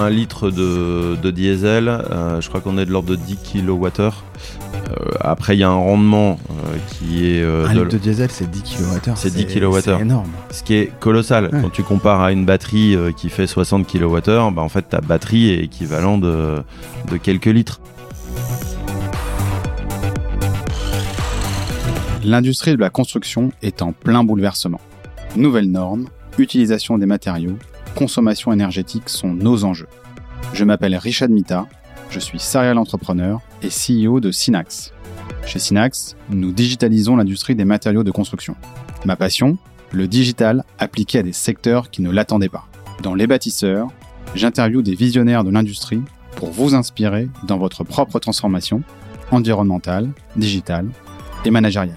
Un litre de, diesel, euh, je crois qu'on est de l'ordre de 10 kWh. Euh, après, il y a un rendement euh, qui est. un litre de diesel, c'est 10 kWh. C'est 10 kWh. C'est énorme. Ce qui est colossal. Quand tu compares à une batterie qui fait 60 kWh, bah, en fait, ta batterie est équivalent de, de quelques litres. L'industrie de la construction est en plein bouleversement. Nouvelles normes, utilisation des matériaux, consommation énergétique sont nos enjeux. Je m'appelle Richard Mita, je suis serial entrepreneur et CEO de Synax. Chez Synax, nous digitalisons l'industrie des matériaux de construction. Ma passion, le digital appliqué à des secteurs qui ne l'attendaient pas. Dans Les bâtisseurs, j'interviewe des visionnaires de l'industrie pour vous inspirer dans votre propre transformation environnementale, digitale et managériale.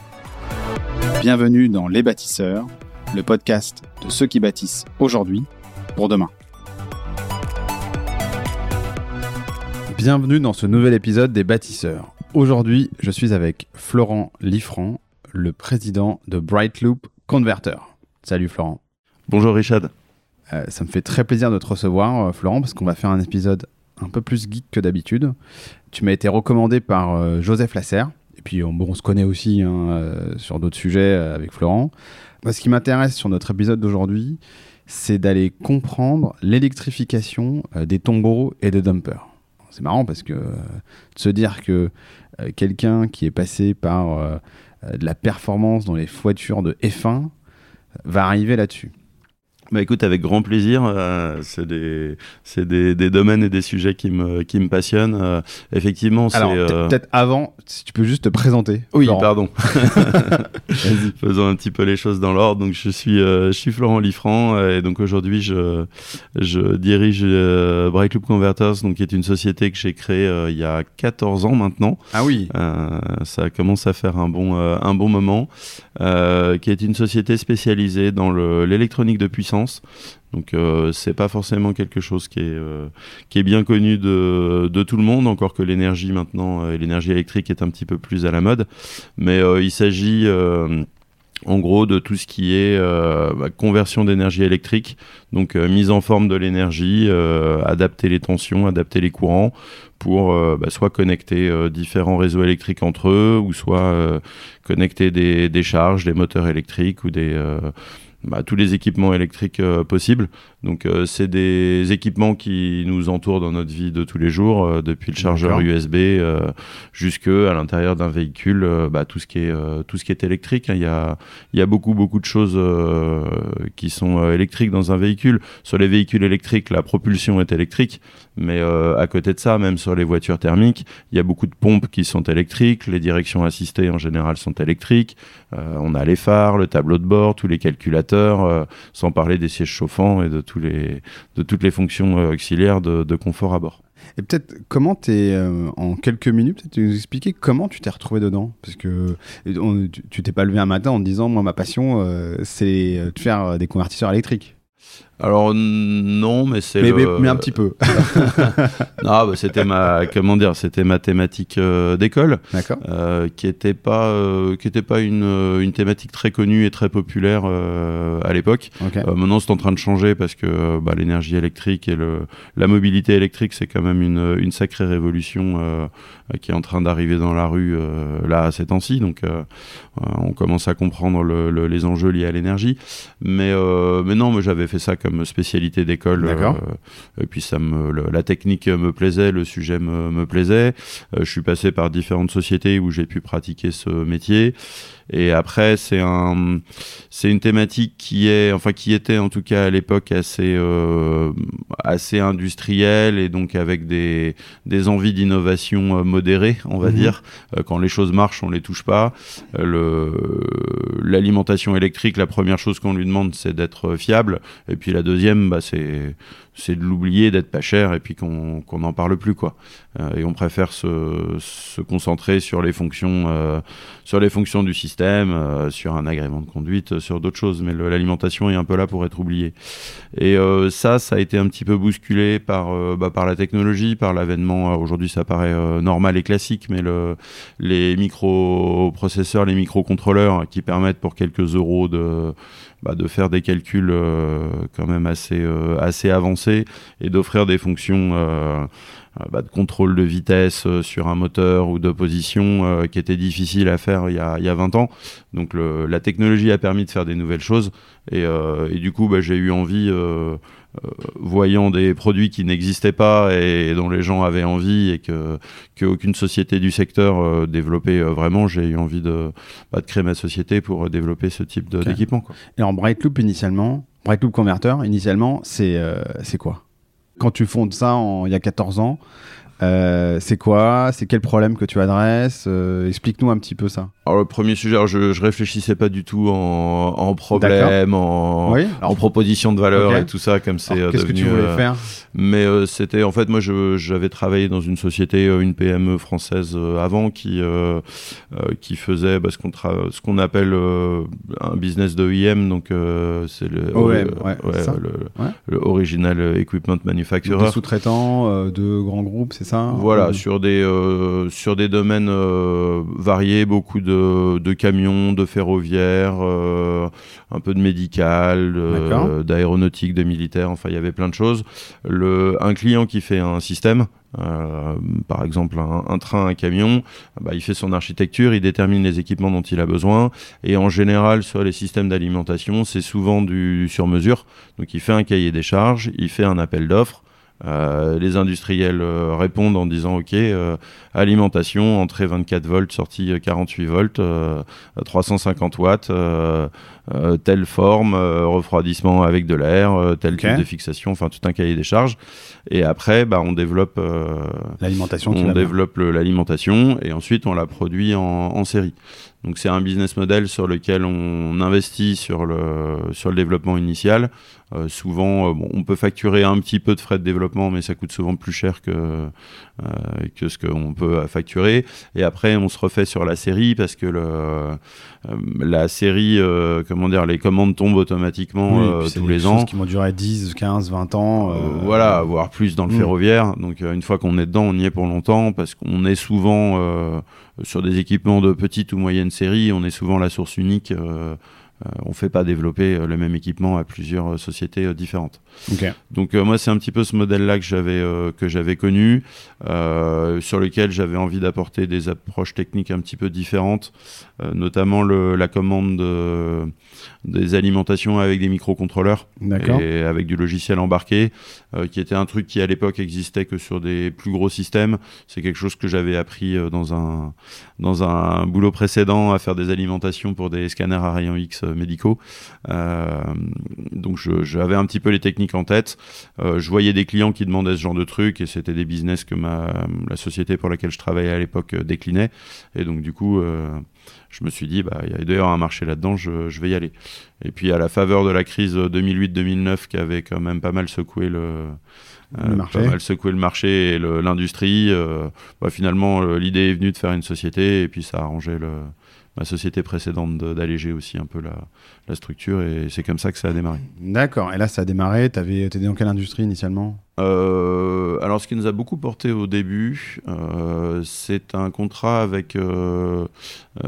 Bienvenue dans Les bâtisseurs, le podcast de ceux qui bâtissent aujourd'hui pour demain. Bienvenue dans ce nouvel épisode des bâtisseurs. Aujourd'hui, je suis avec Florent Liffrand, le président de Brightloop Converter. Salut Florent. Bonjour Richard. Euh, ça me fait très plaisir de te recevoir, euh, Florent, parce qu'on va faire un épisode un peu plus geek que d'habitude. Tu m'as été recommandé par euh, Joseph Lasserre, et puis on, se connaît aussi hein, sur d'autres sujets avec Florent. ce qui m'intéresse sur notre épisode d'aujourd'hui, c'est d'aller comprendre l'électrification euh, des tombeaux et des dumpers. C'est marrant parce que euh, de se dire que euh, quelqu'un qui est passé par de la performance dans les voitures de F1 va arriver là-dessus. Bah écoute, avec grand plaisir. Euh, c'est des, des, des, domaines et des sujets qui me, qui me passionnent. Euh, effectivement, c'est. Alors, euh, peut-être avant, si tu peux juste te présenter. Oui, pardon. Faisons un petit peu les choses dans l'ordre. Donc, je suis, je suis Florent Liffrand et donc aujourd'hui, je, je dirige Bright Loop Converters, donc qui est une société que j'ai créée il y a 14 ans maintenant. Ah oui. ça commence à faire un bon, un bon moment. qui est une société spécialisée dans l'électronique de puissance donc euh, c'est pas forcément quelque chose qui est, euh, bien connu de, tout le monde, encore que l'énergie maintenant, euh, l'énergie électrique est un petit peu plus à la mode. Mais il s'agit en gros de tout ce qui est bah, conversion d'énergie électrique, donc mise en forme de l'énergie, adapter les tensions, adapter les courants pour bah, soit connecter différents réseaux électriques entre eux, ou soit connecter des, des, charges, des moteurs électriques ou des bah, tous les équipements électriques euh, possibles. Donc euh, c'est des équipements qui nous entourent dans notre vie de tous les jours, euh, depuis le chargeur USB jusque à l'intérieur d'un véhicule, bah, tout ce qui est tout ce qui est électrique. Hein. Il y a il y a beaucoup beaucoup de choses qui sont électriques dans un véhicule. Sur les véhicules électriques, la propulsion est électrique, mais à côté de ça, même sur les voitures thermiques, il y a beaucoup de pompes qui sont électriques. Les directions assistées en général sont électriques. on a les phares, le tableau de bord, tous les calculateurs euh, sans parler des sièges chauffants et de, toutes les fonctions euh, auxiliaires de, confort à bord. Et peut-être comment tu es, euh, en quelques minutes, tu nous expliquer comment tu t'es retrouvé dedans? Parce que tu t'es pas levé un matin en disant, moi, ma passion, c'est de faire des convertisseurs électriques. Alors non, mais c'est mais, mais, un petit peu. non, bah, c'était ma comment dire, c'était ma thématique euh, d'école, euh, qui était pas euh, qui était pas une, une thématique très connue et très populaire à l'époque. maintenant, c'est en train de changer parce que bah, l'énergie électrique et le la mobilité électrique, c'est quand même une, une sacrée révolution qui est en train d'arriver dans la rue là à ces temps-ci. Donc, on commence à comprendre le, les enjeux liés à l'énergie. Mais mais non, mais j'avais fait ça comme spécialité d'école. Euh, et puis ça me, la technique me plaisait, le sujet me, me plaisait. Euh, je suis passé par différentes sociétés où j'ai pu pratiquer ce métier. Et après, c'est un, c'est une thématique qui est, enfin qui était en tout cas à l'époque assez, euh, assez industrielle et donc avec des, des envies d'innovation euh, modérées, on va mhm. dire. Euh, quand les choses marchent, on les touche pas. le, l'alimentation électrique, la première chose qu'on lui demande, c'est d'être fiable. Et puis la deuxième, bah, c'est, c'est de l'oublier, d'être pas cher et puis qu'on n'en parle plus quoi. Euh, et on préfère se, se, concentrer sur les fonctions, euh, sur les fonctions du système, euh, sur un agrément de conduite, sur d'autres choses. Mais l'alimentation est un peu là pour être oubliée. Et ça, ça a été un petit peu bousculé par, bah, par la technologie, par l'avènement. Aujourd'hui, ça paraît normal et classique, mais le, les microprocesseurs, les microcontrôleurs qui permettent pour quelques euros de bah, de faire des calculs euh, quand même assez, euh, assez avancés et d'offrir des fonctions euh, bah, de contrôle de vitesse sur un moteur ou de position qui étaient difficiles à faire il y a, il y a 20 ans. Donc le, la technologie a permis de faire des nouvelles choses et, et du coup bah, j'ai eu envie voyant des produits qui n'existaient pas et, dont les gens avaient envie et que qu'aucune société du secteur euh, développait euh, vraiment, j'ai eu envie de, bah, de créer ma société pour développer ce type d'équipement. Et en Bright Loop initialement, Bright Loop Converter initialement, c'est c'est quoi? Quand tu fondes ça en, il y a 14 ans, euh, c'est quoi? C'est quel problème que tu adresses? Euh, Explique-nous un petit peu ça. Alors le premier sujet, je, je réfléchissais pas du tout en, en problème, en, en proposition de valeur et tout ça comme c'est devenu. Qu'est-ce que tu voulais euh, faire? Mais c'était en fait moi j'avais travaillé dans une société, une PME française avant qui qui faisait bah, ce qu'on ce qu'on appelle un business de IM, donc c'est le, ouais, le, le, original equipment manufacturer. Des sous-traitants de grands groupes, c'est ça voilà, sur, des, euh, sur des domaines euh, variés, beaucoup de, de, camions, de ferroviaires, euh, un peu de médical, d'aéronautique, de militaire, enfin il y avait plein de choses. Le, un client qui fait un système, par exemple un, train, un camion, bah, il fait son architecture, il détermine les équipements dont il a besoin, et en général sur les systèmes d'alimentation, c'est souvent du sur mesure. Donc il fait un cahier des charges, il fait un appel d'offres, euh, les industriels euh, répondent en disant OK, euh, alimentation, entrée 24 volts, sortie 48 volts, 350 watts, telle forme, refroidissement avec de l'air, tel type de fixation, enfin tout un cahier des charges. Et après, bah, on développe l'alimentation. On développe l'alimentation et ensuite on la produit en, en série. Donc c'est un business model sur lequel on investit sur le, sur le développement initial. Euh, souvent, euh, bon, on peut facturer un petit peu de frais de développement, mais ça coûte souvent plus cher que, euh, que ce qu'on peut facturer. Et après, on se refait sur la série parce que le, la série, comment dire, les commandes tombent automatiquement tous les ans. qui vont durer 10, 15, 20 ans. voilà, voire plus dans le mm. ferroviaire. Donc une fois qu'on est dedans, on y est pour longtemps parce qu'on est souvent sur des équipements de petite ou moyenne série, on est souvent la source unique. Euh, euh, on ne fait pas développer euh, le même équipement à plusieurs sociétés différentes. Donc moi c'est un petit peu ce modèle-là que j'avais que j'avais connu, sur lequel j'avais envie d'apporter des approches techniques un petit peu différentes, notamment le, la commande de, des alimentations avec des microcontrôleurs et avec du logiciel embarqué, qui était un truc qui à l'époque existait que sur des plus gros systèmes. C'est quelque chose que j'avais appris dans un dans un boulot précédent à faire des alimentations pour des scanners à rayons X euh, médicaux. Euh, donc j'avais un petit peu les techniques en tête. Euh, je voyais des clients qui demandaient ce genre de trucs et c'était des business que ma, la société pour laquelle je travaillais à l'époque déclinait. Et donc du coup, je me suis dit, bah, il y a d'ailleurs un marché là-dedans, je, je, vais y aller. Et puis à la faveur de la crise 2008-2009 qui avait quand même pas mal secoué le, euh, pas mal secoué le marché et l'industrie. Euh, bah, finalement, euh, l'idée est venue de faire une société et puis ça a arrangé le, ma société précédente d'alléger aussi un peu la, la structure et c'est comme ça que ça a démarré. D'accord. Et là, ça a démarré. Tu étais dans quelle industrie initialement? Euh, alors, ce qui nous a beaucoup porté au début, euh, c'est un contrat avec, euh,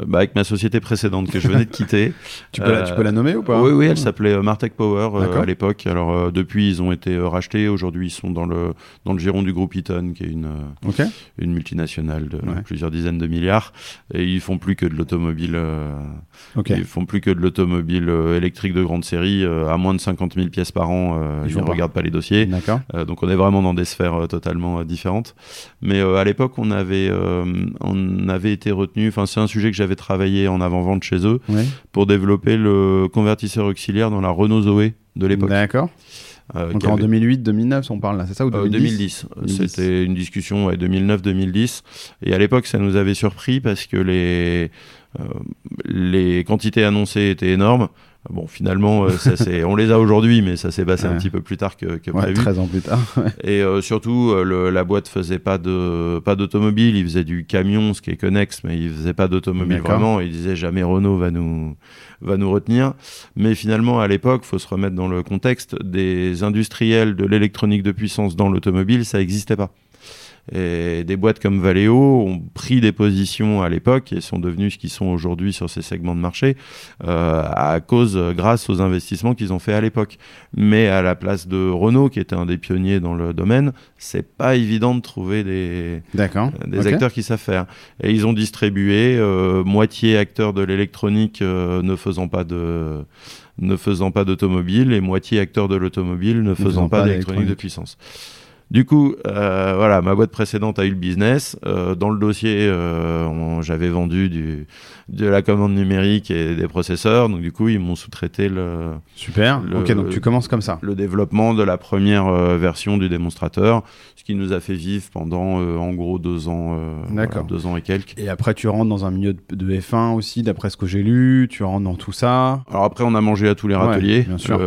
bah, avec ma société précédente que je venais de quitter. tu, peux la, tu, peux la, nommer ou pas Oui, oui, elle s'appelait Martech Power à l'époque. Alors, depuis, ils ont été rachetés. Aujourd'hui, ils sont dans le, dans le giron du groupe Eaton, qui est une, une multinationale de plusieurs dizaines de milliards. Et ils font plus que de l'automobile. Ils font plus que de l'automobile électrique de grande série à moins de 50 000 pièces par an. ils ne regardent pas les dossiers. donc on est vraiment dans des sphères euh, totalement euh, différentes. Mais euh, à l'époque, on avait, on avait été retenu. Enfin, c'est un sujet que j'avais travaillé en avant-vente chez eux pour développer le convertisseur auxiliaire dans la Renault Zoé de l'époque. D'accord. Donc en 2008-2009, on parle là, c'est ça ou 2010, 2010. C'était une discussion ouais, 2009-2010. Et à l'époque, ça nous avait surpris parce que les, les quantités annoncées étaient énormes Bon, finalement, ça, on les a aujourd'hui, mais ça s'est passé un petit peu plus tard que, que prévu. 13 ans plus tard. Et surtout, la boîte faisait pas de pas d'automobile, il faisait du camion, ce qui est connexe, mais il faisait pas d'automobile vraiment. Il disait jamais Renault va nous va nous retenir. Mais finalement, à l'époque, faut se remettre dans le contexte des industriels de l'électronique de puissance dans l'automobile, ça n'existait pas. Et des boîtes comme Valeo ont pris des positions à l'époque et sont devenues ce qu'ils sont aujourd'hui sur ces segments de marché euh, à cause, grâce aux investissements qu'ils ont fait à l'époque. Mais à la place de Renault, qui était un des pionniers dans le domaine, c'est pas évident de trouver des, des acteurs qui savent faire. Et ils ont distribué euh, moitié acteurs de l'électronique euh, ne faisant pas de ne faisant pas d'automobile et moitié acteurs de l'automobile ne faisant pas d'électronique de puissance. Du coup, euh, voilà, ma boîte précédente a eu le business. Euh, dans le dossier, euh, j'avais vendu du, de la commande numérique et des processeurs. Donc, du coup, ils m'ont sous-traité le. Super. ok, donc tu commences comme ça. Le développement de la première version du démonstrateur, ce qui nous a fait vivre pendant en gros deux ans. D'accord. deux ans et quelques. Et après, tu rentres dans un milieu de, F1 aussi, d'après ce que j'ai lu. Tu rentres dans tout ça. Alors, après, on a mangé à tous les râteliers. bien sûr.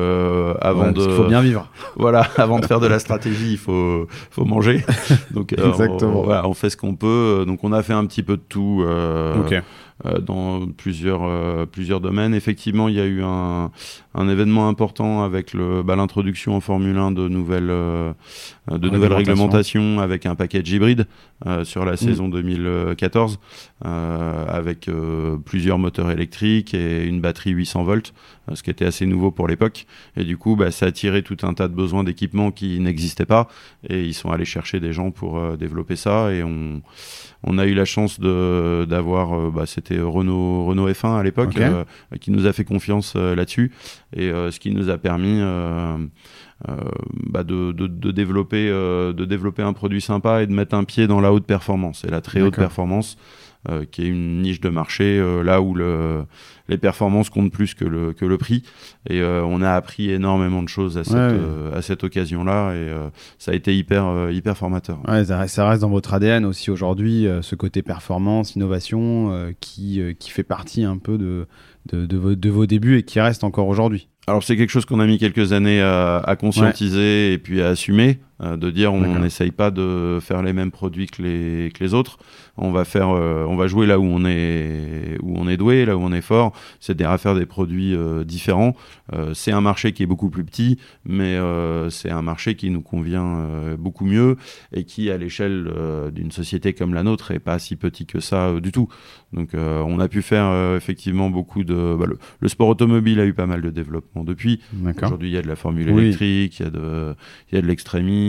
avant de. Il faut bien vivre. Voilà, avant de faire de la stratégie, il faut faut, manger. Donc, euh, Exactement. On, voilà, on fait ce qu'on peut. Donc, on a fait un petit peu de tout. Euh, euh, dans plusieurs, plusieurs domaines. Effectivement, il y a eu un, un événement important avec bah, l'introduction en Formule 1 de nouvelles, de nouvelles réglementations avec un package hybride sur la mm. saison 2014 avec plusieurs moteurs électriques et une batterie 800 volts, ce qui était assez nouveau pour l'époque. Et du coup, bah, ça a tiré tout un tas de besoins d'équipements qui n'existaient pas et ils sont allés chercher des gens pour euh, développer ça et on, on a eu la chance d'avoir, euh, bah, c'était Renault, Renault F1 à l'époque, euh, qui nous a fait confiance là-dessus. Et ce qui nous a permis bah, de, de, développer, de développer un produit sympa et de mettre un pied dans la haute performance et la très haute performance. Euh, qui est une niche de marché euh, là où le, les performances comptent plus que le, que le prix. Et euh, on a appris énormément de choses à cette, à cette occasion-là et ça a été hyper, hyper formateur. Ouais, ça, reste dans votre ADN aussi aujourd'hui, ce côté performance, innovation qui, qui fait partie un peu de, de, de, vos, de vos débuts et qui reste encore aujourd'hui. Alors c'est quelque chose qu'on a mis quelques années à, à conscientiser et puis à assumer. Euh, de dire on n'essaye pas de faire les mêmes produits que les, que les autres. On va faire, euh, on va jouer là où on est, où on est doué, là où on est fort. C'est-à-dire à faire des produits euh, différents. c'est un marché qui est beaucoup plus petit, mais c'est un marché qui nous convient beaucoup mieux et qui, à l'échelle d'une société comme la nôtre, est pas si petit que ça du tout. Donc, on a pu faire effectivement beaucoup de. Bah, le, sport automobile a eu pas mal de développement depuis. Aujourd'hui, il y a de la formule électrique, il y a de, il y a de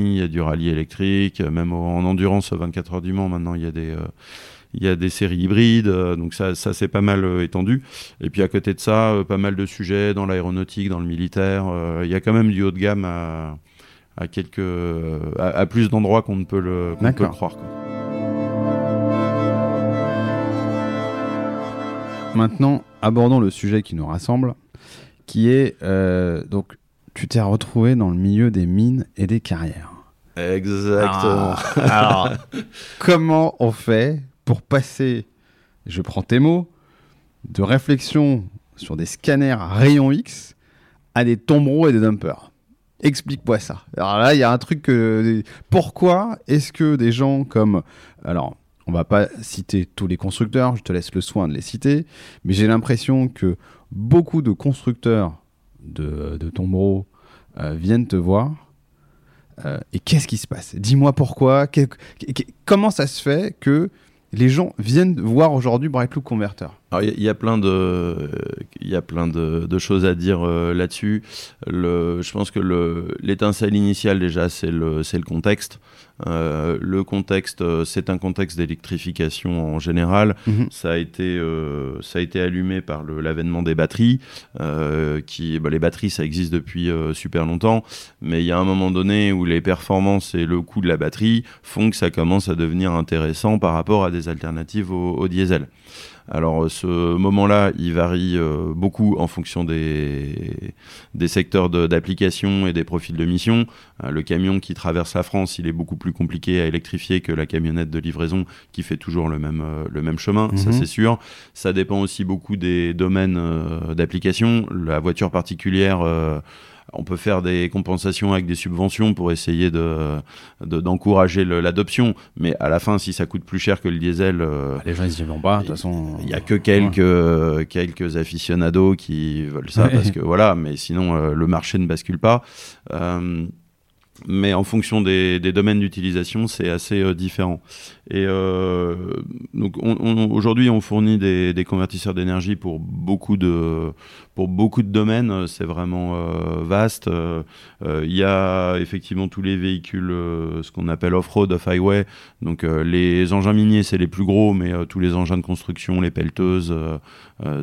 il y a du rallye électrique, même en endurance 24 heures du Mans, maintenant il y a des, euh, il y a des séries hybrides, euh, donc ça, ça c'est pas mal euh, étendu. Et puis à côté de ça, pas mal de sujets dans l'aéronautique, dans le militaire. il y a quand même du haut de gamme à, à quelques, à, plus d'endroits qu'on ne peut le, peut le croire. Maintenant, abordons le sujet qui nous rassemble, qui est donc tu t'es retrouvé dans le milieu des mines et des carrières. Exactement. Ah. alors, comment on fait pour passer, je prends tes mots, de réflexion sur des scanners à rayons X à des tombereaux et des dumpers? Explique-moi ça. Alors là, il y a un truc que... Pourquoi est-ce que des gens comme... Alors, on va pas citer tous les constructeurs, je te laisse le soin de les citer, mais j'ai l'impression que beaucoup de constructeurs de, de tombereaux euh, viennent te voir. Euh, et qu'est-ce qui se passe? Dis-moi pourquoi. comment ça se fait que les gens viennent voir aujourd'hui Brightloop Converter? Il y, a plein de, il y a plein de, choses à dire euh, là-dessus. je pense que l'étincelle initiale déjà, c'est le, le contexte. Euh, le contexte, euh, c'est un contexte d'électrification en général. Mhm. Ça a été, ça a été allumé par l'avènement des batteries. qui, bah, les batteries, ça existe depuis super longtemps, mais il y a un moment donné où les performances et le coût de la batterie font que ça commence à devenir intéressant par rapport à des alternatives au diesel. Alors ce moment-là, il varie euh, beaucoup en fonction des, des secteurs d'application et des profils de mission. le camion qui traverse la France, il est beaucoup plus compliqué à électrifier que la camionnette de livraison qui fait toujours le même, le même chemin, ça Mhm. c'est sûr. Ça dépend aussi beaucoup des domaines d'application. La voiture particulière on peut faire des compensations avec des subventions pour essayer de, d'encourager de, l'adoption, mais à la fin, si ça coûte plus cher que le diesel, euh, les gens ils y vont pas. De toute façon, il y a que quelques ouais. quelques aficionados qui veulent ça ouais. parce que voilà, mais sinon euh, le marché ne bascule pas. Euh, mais en fonction des, des domaines d'utilisation, c'est assez euh, différent. Et euh, donc on, on, aujourd'hui, on fournit des, des convertisseurs d'énergie pour beaucoup de pour beaucoup de domaines. C'est vraiment euh, vaste. Il y a effectivement tous les véhicules, euh, ce qu'on appelle off-road, off-highway. Donc euh, les engins miniers, c'est les plus gros, mais euh, tous les engins de construction, les pelleteuses,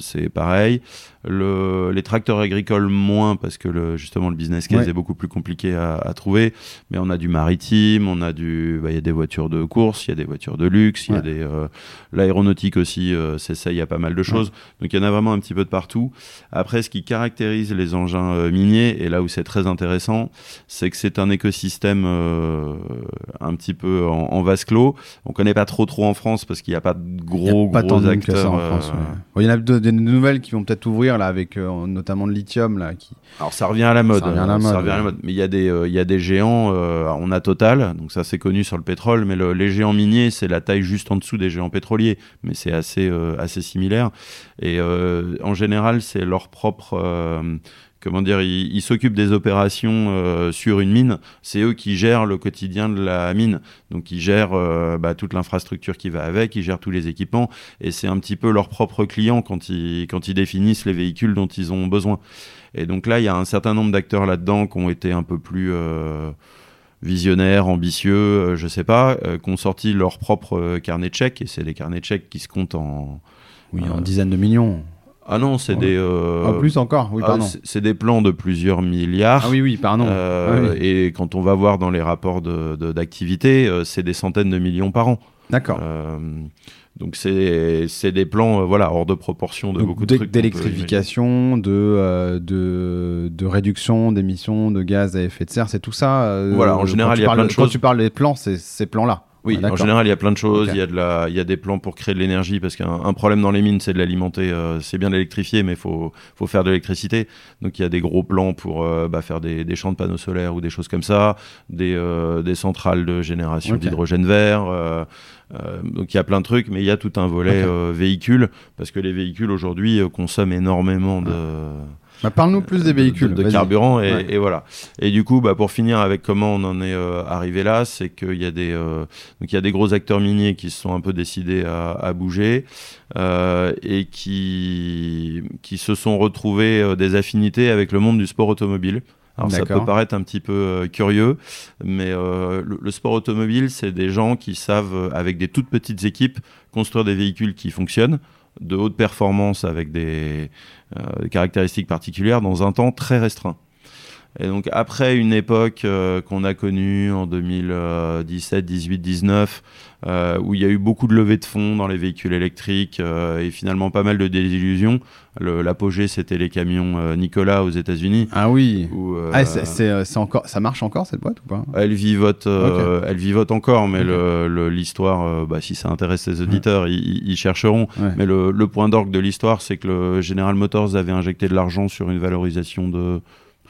c'est pareil. Le, les tracteurs agricoles moins parce que le, justement le business case Ouais. est beaucoup plus compliqué à, à trouver. Mais on a du maritime, on a du, bah, il y a des voitures de course, il y a des voitures de luxe, il y a des euh, l'aéronautique aussi. euh, c'est ça, il y a pas mal de choses. Donc il y en a vraiment un petit peu de partout. Après, ce qui caractérise les engins euh, miniers et là où c'est très intéressant, c'est que c'est un écosystème euh, un petit peu en, en vase clos. On connaît pas trop trop en France parce qu'il n'y a pas de gros pas gros acteurs. ça en euh, France. ouais. Bon, Il y en a de- des nouvelles qui vont peut-être ouvrir là avec euh, notamment le lithium là qui. Alors ça revient à la mode. Ça revient à la euh, mode, revient à la ouais. mode. Mais il y a des, euh, il y a des géants. euh, on a Total, donc ça c'est connu sur le pétrole. Mais le- les géants miniers, c'est la taille juste en dessous des géants pétroliers. Mais c'est assez, euh, assez similaire. Et euh, en général, c'est leur propre. euh, Comment dire, ils s'occupent des opérations euh, sur une mine. C'est eux qui gèrent le quotidien de la mine. Donc ils gèrent euh, bah, toute l'infrastructure qui va avec, ils gèrent tous les équipements. Et c'est un petit peu leur propre client quand ils, quand ils définissent les véhicules dont ils ont besoin. Et donc là, il y a un certain nombre d'acteurs là-dedans qui ont été un peu plus euh, visionnaires, ambitieux, je sais pas, qui ont sorti leur propre carnet de chèques. Et c'est des carnets de chèques qui se comptent en. Oui, en dizaines de millions. Ah non, c'est Ouais. des. euh, En plus encore. Oui, ah, pardon. c'est- c'est des plans de plusieurs milliards. Ah oui, oui, pardon. Euh, Ah oui. Et quand on va voir dans les rapports de- de- d'activité, euh, c'est des centaines de millions par an. D'accord. Euh, donc c'est c'est des plans euh, voilà hors de proportion de Donc, beaucoup de trucs. d'électrification, de, euh, de, de réduction d'émissions de gaz à effet de serre, c'est tout ça. Voilà, en général, quand il y a parles- plein de Quand choses. tu parles des plans, c'est ces plans-là. Oui, Ah, en général, il y a plein de choses. Il y a de la, il y a des plans pour créer de l'énergie parce qu'un un problème dans les mines, c'est de l'alimenter. euh, c'est bien d'électrifier, mais il faut, faut faire de l'électricité. Donc il y a des gros plans pour euh, bah, faire des, des champs de panneaux solaires ou des choses comme ça, des, euh, des centrales de génération d'hydrogène vert. euh, donc il y a plein de trucs, mais il y a tout un volet véhicule parce que les véhicules aujourd'hui consomment énormément de Bah, Parle-nous plus des de- véhicules. de, de carburant et, Ouais. et voilà. Et du coup, bah, pour finir avec comment on en est euh, arrivé là, c'est qu'il y a des euh, donc y a des gros acteurs miniers qui se sont un peu décidés à, à bouger euh, et qui qui se sont retrouvés euh, des affinités avec le monde du sport automobile. Alors ça peut paraître un petit peu euh, curieux, mais euh, le, le sport automobile, c'est des gens qui savent, euh, avec des toutes petites équipes, construire des véhicules qui fonctionnent, de haute performance avec des, euh, des caractéristiques particulières dans un temps très restreint. Et donc après une époque euh, qu'on a connue en 2017, 18, 19, euh, où il y a eu beaucoup de levées de fonds dans les véhicules électriques euh, et finalement pas mal de désillusions. L'apogée, c'était les camions euh, Nicolas aux États-Unis. Ah oui. où, Ah, encore, ça marche encore cette boîte ou pas? Elle vivote, elle vivote encore, mais l'histoire, bah, si ça intéresse les auditeurs, ils, ils- ils chercheront. Ouais. Mais le, le point d'orgue de l'histoire, c'est que le General Motors avait injecté de l'argent sur une valorisation de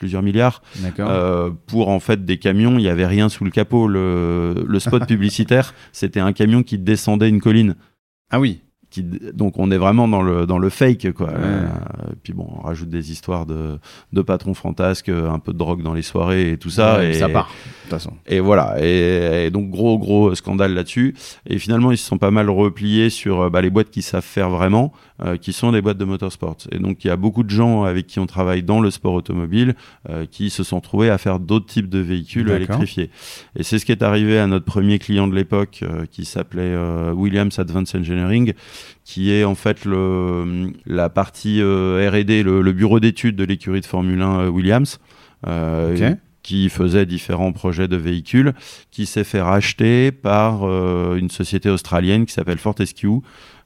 plusieurs milliards euh, pour en fait des camions. Il n'y avait rien sous le capot. Le, le spot publicitaire, c'était un camion qui descendait une colline. ah oui. Qui, donc on est vraiment dans le dans le fake quoi. Ouais. Euh, puis bon, on rajoute des histoires de de patrons fantasques, un peu de drogue dans les soirées et tout ça. Ouais, et Ça part. De toute façon. et voilà, et, et donc gros gros scandale là-dessus. Et finalement, ils se sont pas mal repliés sur euh, bah, les boîtes qui savent faire vraiment, euh, qui sont des boîtes de motorsport. Et donc il y a beaucoup de gens avec qui on travaille dans le sport automobile euh, qui se sont trouvés à faire d'autres types de véhicules électrifiés. Et c'est ce qui est arrivé à notre premier client de l'époque, euh, qui s'appelait Williams Advanced Engineering, qui est en fait le, la partie R&D, le, le bureau d'études de l'écurie de Formule 1 euh, Williams. euh, Ok. Qui faisait différents projets de véhicules, qui s'est fait racheter par euh, une société australienne qui s'appelle Fortescue,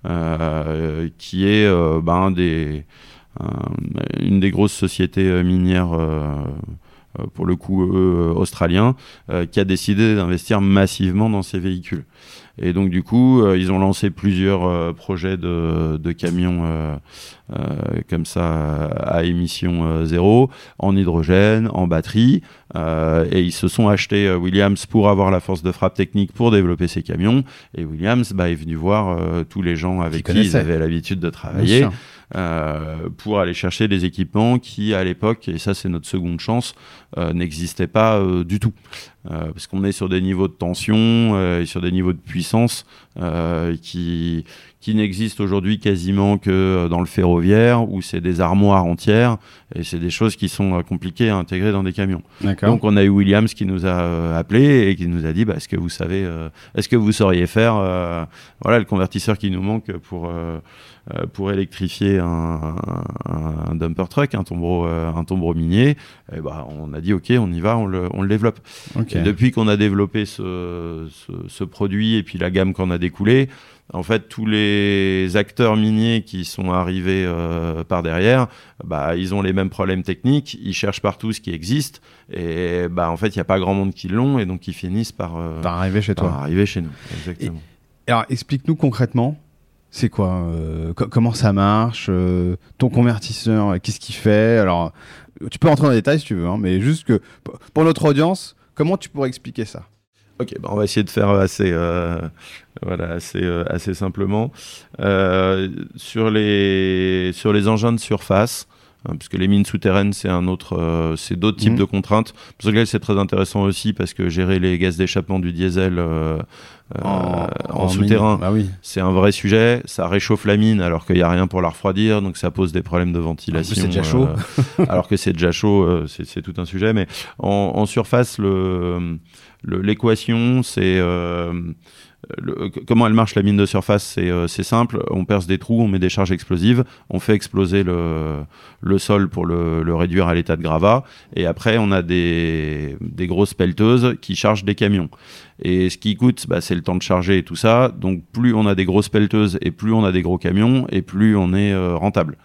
euh, qui est euh, ben, des une des grosses sociétés minières pour le coup eux, australien, qui a décidé d'investir massivement dans ces véhicules. Et donc du coup, euh, ils ont lancé plusieurs euh, projets de, de camions euh, comme ça à émission zéro, en hydrogène, en batterie. et ils se sont achetés Williams pour avoir la force de frappe technique pour développer ces camions. Et Williams bah, est venu voir tous les gens avec qui, ils avaient l'habitude de travailler. Euh, pour aller chercher des équipements qui, à l'époque, et ça c'est notre seconde chance, euh, n'existaient pas euh, du tout. parce qu'on est sur des niveaux de tension et sur des niveaux de puissance qui, qui n'existent aujourd'hui quasiment que dans le ferroviaire, où c'est des armoires entières, et c'est des choses qui sont compliquées à intégrer dans des camions. Donc on a eu Williams qui nous a appelé et qui nous a dit, bah, est-ce que vous savez, est-ce que vous sauriez faire, voilà, le convertisseur qui nous manque pour euh, pour électrifier un, un, dumper truck, un tombereau, euh, un tombereau minier, et bah, on a dit ok, on y va, on le, on le développe. depuis qu'on a développé ce, ce, ce, produit et puis la gamme qu'on a découlée, en fait, tous les acteurs miniers qui sont arrivés euh, par derrière, bah, ils ont les mêmes problèmes techniques, ils cherchent partout ce qui existe, et bah, en fait, il n'y a pas grand monde qui l'ont, et donc ils finissent par, par arriver chez par toi. arriver chez nous, exactement. alors, explique-nous concrètement c'est quoi euh, Comment ça marche euh, Ton convertisseur, euh, qu'est-ce qu'il fait? Alors, tu peux rentrer dans les détails si tu veux, hein, mais juste que pour notre audience, comment tu pourrais expliquer ça? Ok, bah, on va essayer de faire assez, voilà, assez, assez simplement. sur, les, engins de surface, puisque les mines souterraines, c'est un autre, c'est d'autres types mmh. de contraintes. Pour ça, c'est très intéressant aussi parce que gérer les gaz d'échappement du diesel euh, en, souterrain. Bah oui. C'est un vrai sujet. Ça réchauffe la mine alors qu'il n'y a rien pour la refroidir, donc ça pose des problèmes de ventilation. C'est déjà chaud. Euh, alors que c'est déjà chaud, euh, c'est tout un sujet. Mais en, en surface, l'équation, le, c'est comment elle marche la mine de surface C'est simple, on perce des trous, on met des charges explosives, on fait exploser le, sol pour le, réduire à l'état de gravat, et après on a des, des grosses pelleteuses qui chargent des camions. Et ce qui coûte, bah, c'est le temps de charger et tout ça. Donc plus on a des grosses pelleteuses et plus on a des gros camions et plus on est euh, rentable.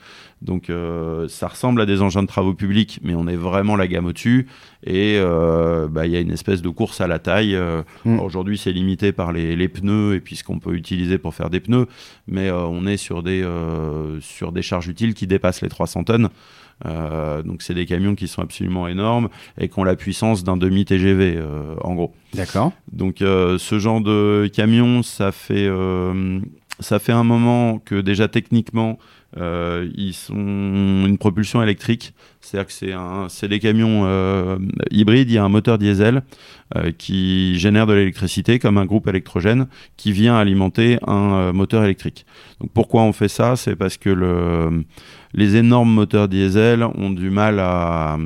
Donc euh, ça ressemble à des engins de travaux publics, mais on est vraiment la gamme au-dessus. Et euh, bah, il y a une espèce de course à la taille. Mm. Aujourd'hui, c'est limité par les, les, pneus et puis ce qu'on peut utiliser pour faire des pneus, mais on est sur des, sur des charges utiles qui dépassent les 300 tonnes. Euh, donc c'est des camions qui sont absolument énormes et qui ont la puissance d'un demi TGV euh, en gros. D'accord. Donc euh, ce genre de camion, ça fait ça fait un moment que déjà techniquement ils sont une propulsion électrique, c'est-à-dire que c'est des camions hybrides. Il y a un moteur diesel qui génère de l'électricité comme un groupe électrogène qui vient alimenter un moteur électrique. Donc pourquoi on fait ça? C'est parce que le les énormes moteurs diesel ont du mal à,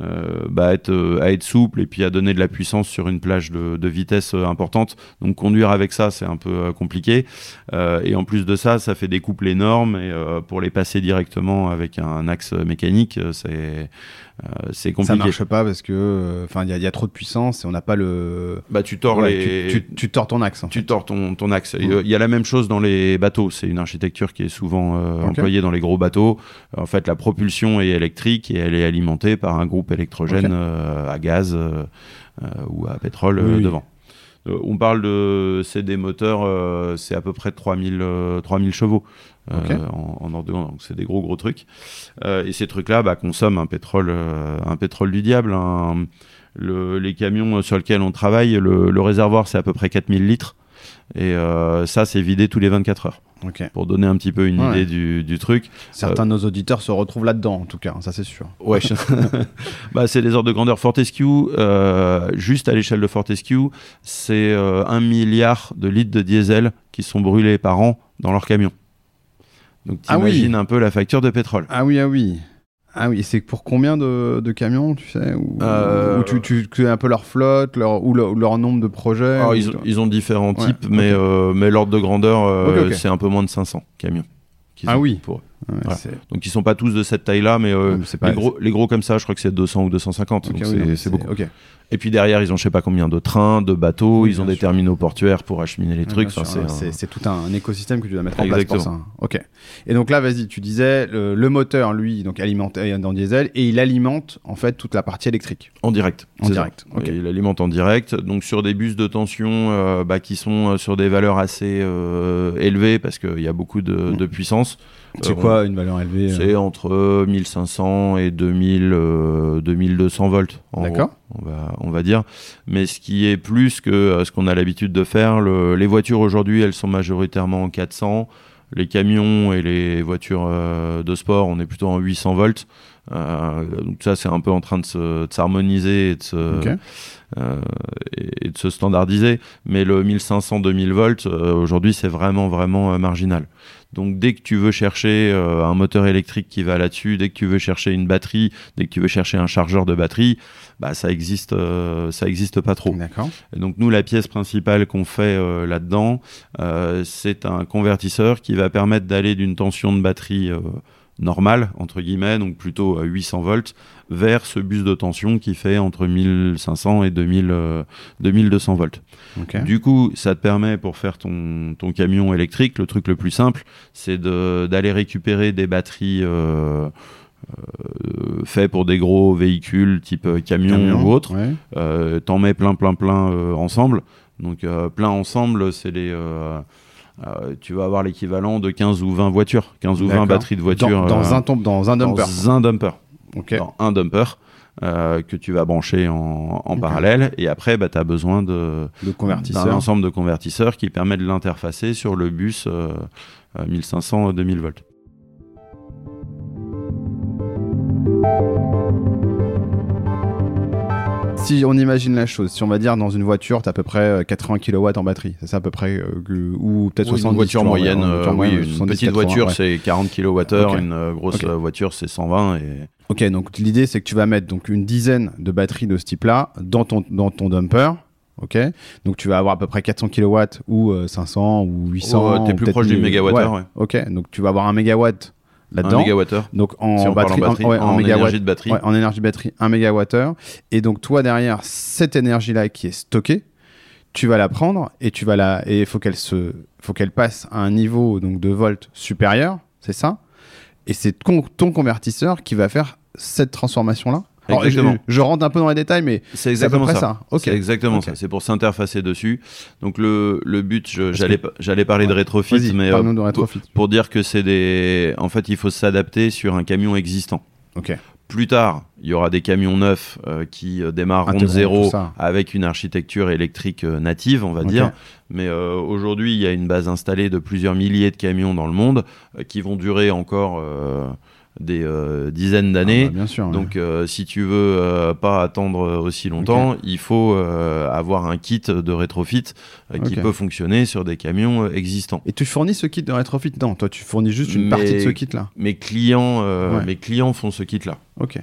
euh, bah, être, euh, à être souple et puis à donner de la puissance sur une plage de, vitesse euh, importante. Donc conduire avec ça, c'est un peu compliqué. et en plus de ça, ça fait des couples énormes et pour les passer directement avec un axe mécanique, c'est euh, c'est compliqué. Ça marche pas parce que, euh, enfin, il y, a trop de puissance et on n'a pas le. Bah, tu tords les. Tu, tords ton axe. tu tords ton, ton axe. Il y a la même chose dans les bateaux. C'est une architecture qui est souvent euh, employée dans les gros bateaux. En fait, la propulsion est électrique et elle est alimentée par un groupe électrogène à gaz ou à pétrole devant. On parle de. C'est des moteurs, c'est à peu près 3000, 3000 chevaux. Euh, en, en donc c'est des gros gros trucs. Euh, et ces trucs-là bah, consomment un pétrole, euh, un pétrole du diable. Hein. Le, les camions sur lesquels on travaille, le, réservoir c'est à peu près 4000 litres. Et ça, c'est vidé tous les 24 heures. Pour donner un petit peu une idée du, du, truc. Certains de nos auditeurs se retrouvent là-dedans, en tout cas, ça c'est sûr. Ouais, bah, c'est des ordres de grandeur. Fortescue, juste à l'échelle de Fortescue, c'est un milliard de litres de diesel qui sont brûlés par an dans leurs camions. Donc ah t'imagines un peu la facture de pétrole. Ah oui, ah oui. Ah oui, c'est pour combien de, de, camions, tu sais Ou, euh, tu, tu connais un peu leur flotte leur, ou, leur, nombre de projets Alors, ils, ils, ont différents types, mais, euh, mais l'ordre de grandeur, euh, c'est un peu moins de 500 camions. Ah oui. pour Ouais, Voilà. c'est- Donc ils sont pas tous de cette taille-là, mais euh, mais pas- les, gros, les gros comme ça, je crois que c'est 200 ou 250. Ok, donc oui, c'est- beaucoup. Et puis derrière, ils ont je sais pas combien de trains, de bateaux, Oui, ils ont des sûr. terminaux portuaires pour acheminer les trucs. Enfin, c'est un- tout un, un écosystème que tu dois mettre en place pour ça. Ok. Et donc là, vas-y, tu disais le, le moteur, lui, donc alimenté dans diesel, et il alimente en fait toute la partie électrique en direct. en ça. direct. Et il alimente en direct, donc sur des bus de tension euh, bah, qui sont euh, sur des valeurs assez euh, élevées parce qu'il y a beaucoup de, Mm. de puissance. C'est Euh, quoi une valeur élevée euh, C'est entre 1500 et 2000, euh, 2200 volts. D'accord. On va, on va dire. Mais ce qui est plus que euh, ce qu'on a l'habitude de faire, le- les voitures aujourd'hui, elles sont majoritairement en 400. Les camions et les voitures euh, de sport, on est plutôt en 800 volts. Euh, donc ça, c'est un peu en train de se- de s'harmoniser et de se. Euh, et, et de se standardiser. Mais le 1500-2000 volts, euh, aujourd'hui, c'est vraiment, vraiment euh, marginal. Donc dès que tu veux chercher euh, un moteur électrique qui va là-dessus, dès que tu veux chercher une batterie, dès que tu veux chercher un chargeur de batterie, bah ça existe, euh, ça existe pas trop. Et donc nous, la pièce principale qu'on fait euh, là-dedans, c'est un convertisseur qui va permettre d'aller d'une tension de batterie euh, normale, entre guillemets, donc plutôt à 800 volts, vers ce bus de tension qui fait entre 1500 et 2000, euh, 2200 volts. Ok. Du coup, ça te permet pour faire ton, ton camion électrique, le truc le plus simple, c'est de- d'aller récupérer des batteries euh, euh, faits pour des gros véhicules type euh, camion, Camion, ou autre. ouais. Euh, T'en mets plein, plein, plein euh, ensemble. Donc euh, plein ensemble, c'est les... euh, euh, tu vas avoir l'équivalent de 15 ou 20 voitures, 15 ou 20 D'accord. batteries de voitures Dans, dans euh, un tombe, dans un dumper. dans un dumper dans un dumper euh, que tu vas brancher en, parallèle. Et après, bah, tu as besoin de, De d'un ensemble de convertisseurs qui permet de l'interfacer sur le bus euh, 1500-2000 volts. Si on imagine la chose, si on va dire dans une voiture, tu as à peu près euh, 80 kW en batterie, c'est ça à peu près euh, Ou peut-être Ou 70 une voiture moyenne, euh, oui, moyenne, une 70, petite 80, voiture ouais. c'est 40 kWh, une euh, grosse euh, voiture c'est 120 et Ok, donc l'idée c'est que tu vas mettre donc une dizaine de batteries de ce type-là dans ton, dans ton dumper. Ok, donc tu vas avoir à peu près 400 kW ou euh, 500 ou 800. Ouais, t'es plus proche du mégawattheure, ouais. Ok, donc tu vas avoir un mégawatt là-dedans. mégawattheure. Donc en Si batterie, ouais, en, énergie de batterie. ouais, en énergie batterie, 1 mégawattheure. Et donc toi derrière cette énergie-là qui est stockée, tu vas la prendre et tu vas la et il faut qu'elle se faut qu'elle passe à un niveau donc de volts supérieur, c'est ça? Et c'est ton, ton convertisseur qui va faire cette transformation Alors, Exactement. Je, je rentre un peu dans les détails mais C'est exactement ça. ça. C'est exactement ça. C'est pour s'interfacer dessus. Donc le, le but, j'allais que- pa- j'allais parler de rétrofit, mais euh, de rétrofit. pour dire que c'est des. En fait, il faut s'adapter sur un camion existant. OK. Plus tard, il y aura des camions neufs euh, qui euh, démarreront de Intégreront zéro tout ça. avec une architecture électrique euh, native, on va dire. Mais euh, aujourd'hui, il y a une base installée de plusieurs milliers de camions dans le monde qui vont durer encore des euh, dizaines d'années. Ah bah, bien sûr. ouais. Donc, euh, si tu veux euh, pas attendre aussi longtemps, il faut avoir un kit de rétrofit qui peut fonctionner sur des camions existants. Et tu fournis ce kit de rétrofit? Non, toi tu fournis juste une partie de ce kit là. Mes clients, Ouais. mes clients font ce kit-là.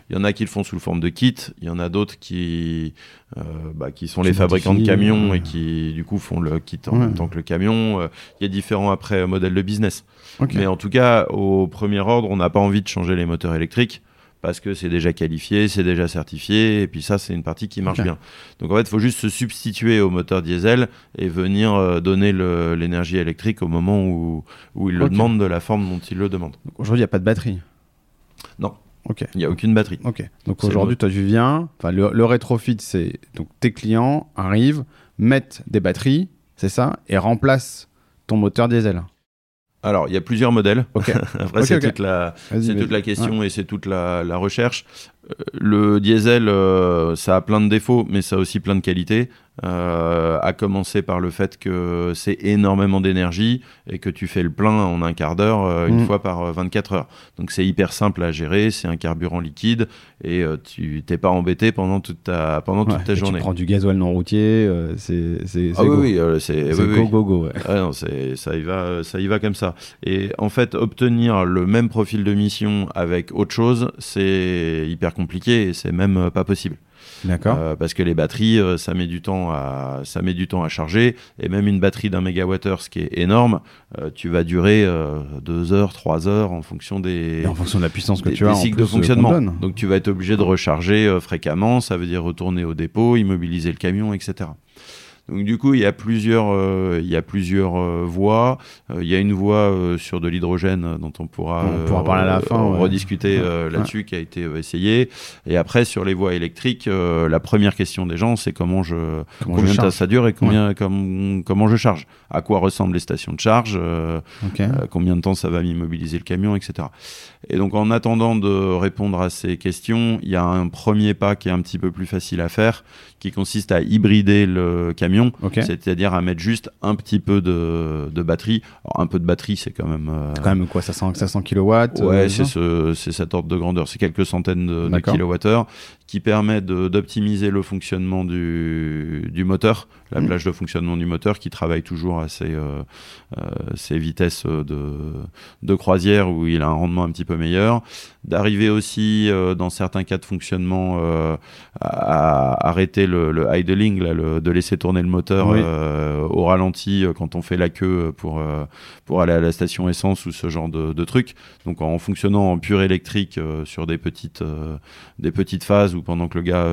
Il y en a qui le font sous forme de kit, il y en a d'autres qui, euh, bah, qui sont Qui les fabricants de camions ouais. et qui du coup font le kit en Ouais. même temps que le camion. Euh, Il y a différents après modèles de business. Mais en tout cas, au premier ordre, on n'a pas envie de changer les moteurs électriques parce que c'est déjà qualifié, c'est déjà certifié, et puis ça, c'est une partie qui marche bien. Donc en fait, il faut juste se substituer au moteur diesel et venir euh, donner l'énergie électrique au moment où, où il le demande de la forme dont il le demande. Aujourd'hui, il n'y a pas de batterie? Non. Ok. Il n'y a aucune batterie. Ok. Donc aujourd'hui, toi, tu viens. Enfin, le, le rétrofit, c'est donc tes clients arrivent, mettent des batteries, c'est ça, et remplacent ton moteur diesel. Alors, il y a plusieurs modèles. Ok. Après, c'est toute la, toute question et c'est toute la, la recherche. Euh, le diesel, euh, ça a plein de défauts, mais ça a aussi plein de qualités. Euh, à commencer par le fait que c'est énormément d'énergie et que tu fais le plein en un quart d'heure, euh, une Mm. fois par euh, 24 heures. Donc c'est hyper simple à gérer, c'est un carburant liquide et euh, tu t'es pas embêté pendant toute ta, pendant Ouais, toute ta journée. Tu prends du gasoil non routier, c'est c'est Ah oui, go. oui, euh, c'est oui, go, oui. go, go, ouais. Ah non, ça y va, ça y va comme ça. Et en fait, obtenir le même profil de mission avec autre chose, c'est hyper compliqué et c'est même pas possible. D'accord. Euh, parce que les batteries, euh, ça met du temps à ça met du temps à charger et même une batterie d'un mégawattheure, ce qui est énorme, euh, tu vas durer 2 heures, 3 heures en fonction des Et en fonction de la puissance que des- tu des as, en cycles plus, de fonctionnement. Donc tu vas être obligé de recharger fréquemment, ça veut dire retourner au dépôt, immobiliser le camion, etc. Donc du coup, il y a plusieurs, euh, il y a plusieurs euh, voies. Euh, il y a une voie sur de l'hydrogène dont on pourra, On pourra parler à la fin, ouais. rediscuter Ouais. là-dessus, qui a été euh, essayé. Et après, sur les voies électriques, la première question des gens, c'est comment je, Comment combien je ça dure et combien, comme- comment je charge? À quoi ressemblent les stations de charge? Ok. euh, combien de temps ça va m'immobiliser le camion, etc. Et donc en attendant de répondre à ces questions, il y a un premier pas qui est un petit peu plus facile à faire, qui consiste à hybrider le camion, C'est-à-dire à mettre juste un petit peu de, de batterie. Alors un peu de batterie, c'est quand même... euh, Quand même quoi, 500, 500 kilowatts Ouais, euh, c'est ce, c'est cet ordre de grandeur, c'est quelques centaines de, de kilowattheures qui permet d'optimiser le fonctionnement du, du moteur, la Mhm. plage de fonctionnement du moteur qui travaille toujours à ses, euh, euh, ses vitesses de, de croisière où il a un rendement un petit peu meilleur. D'arriver aussi, euh, dans certains cas de fonctionnement, euh, à, à arrêter le, le idling, là, le- de laisser tourner le moteur Oui. euh, au ralenti euh, quand on fait la queue pour, euh, pour aller à la station essence ou ce genre de, de trucs. Donc en fonctionnant en pur électrique sur des petites, des petites phases ou pendant que le gars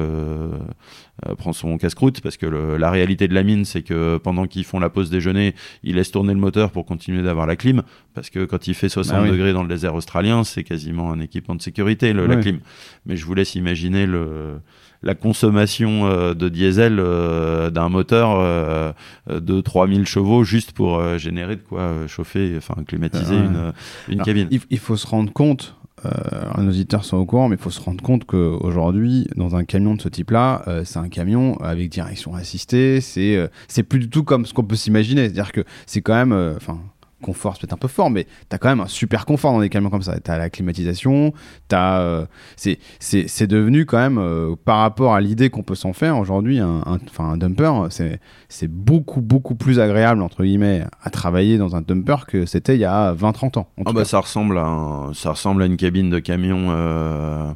prend son casse-croûte, parce que le- la réalité de la mine, c'est que pendant qu'ils font la pause déjeuner, ils laissent tourner le moteur pour continuer d'avoir la clim, parce que quand il fait 60 Bah oui. degrés dans le désert australien, c'est quasiment un équipement de sécurité, le- la clim. Mais je vous laisse imaginer le, la consommation euh, de diesel euh, d'un moteur euh, de 3000 chevaux juste pour générer de quoi chauffer, enfin climatiser une, une Alors, cabine. Il, faut se rendre compte, euh, nos auditeurs sont au courant, mais il faut se rendre compte qu'aujourd'hui, dans un camion de ce type-là, euh, c'est un camion avec direction assistée, c'est euh, c'est plus du tout comme ce qu'on peut s'imaginer. C'est-à-dire que c'est quand même, enfin, confort, c'est peut-être un peu fort, mais t'as quand même un super confort dans des camions comme ça. T'as la climatisation, t'as, euh, c'est, c'est, c'est devenu quand même, euh, par rapport à l'idée qu'on peut s'en faire aujourd'hui, un, un, enfin, un dumper, c'est, c'est beaucoup, beaucoup plus agréable, entre guillemets, à travailler dans un dumper que c'était il y a 20-30 ans. en Ah tout bah cas. ça ressemble à un- ça ressemble à une cabine de camion euh,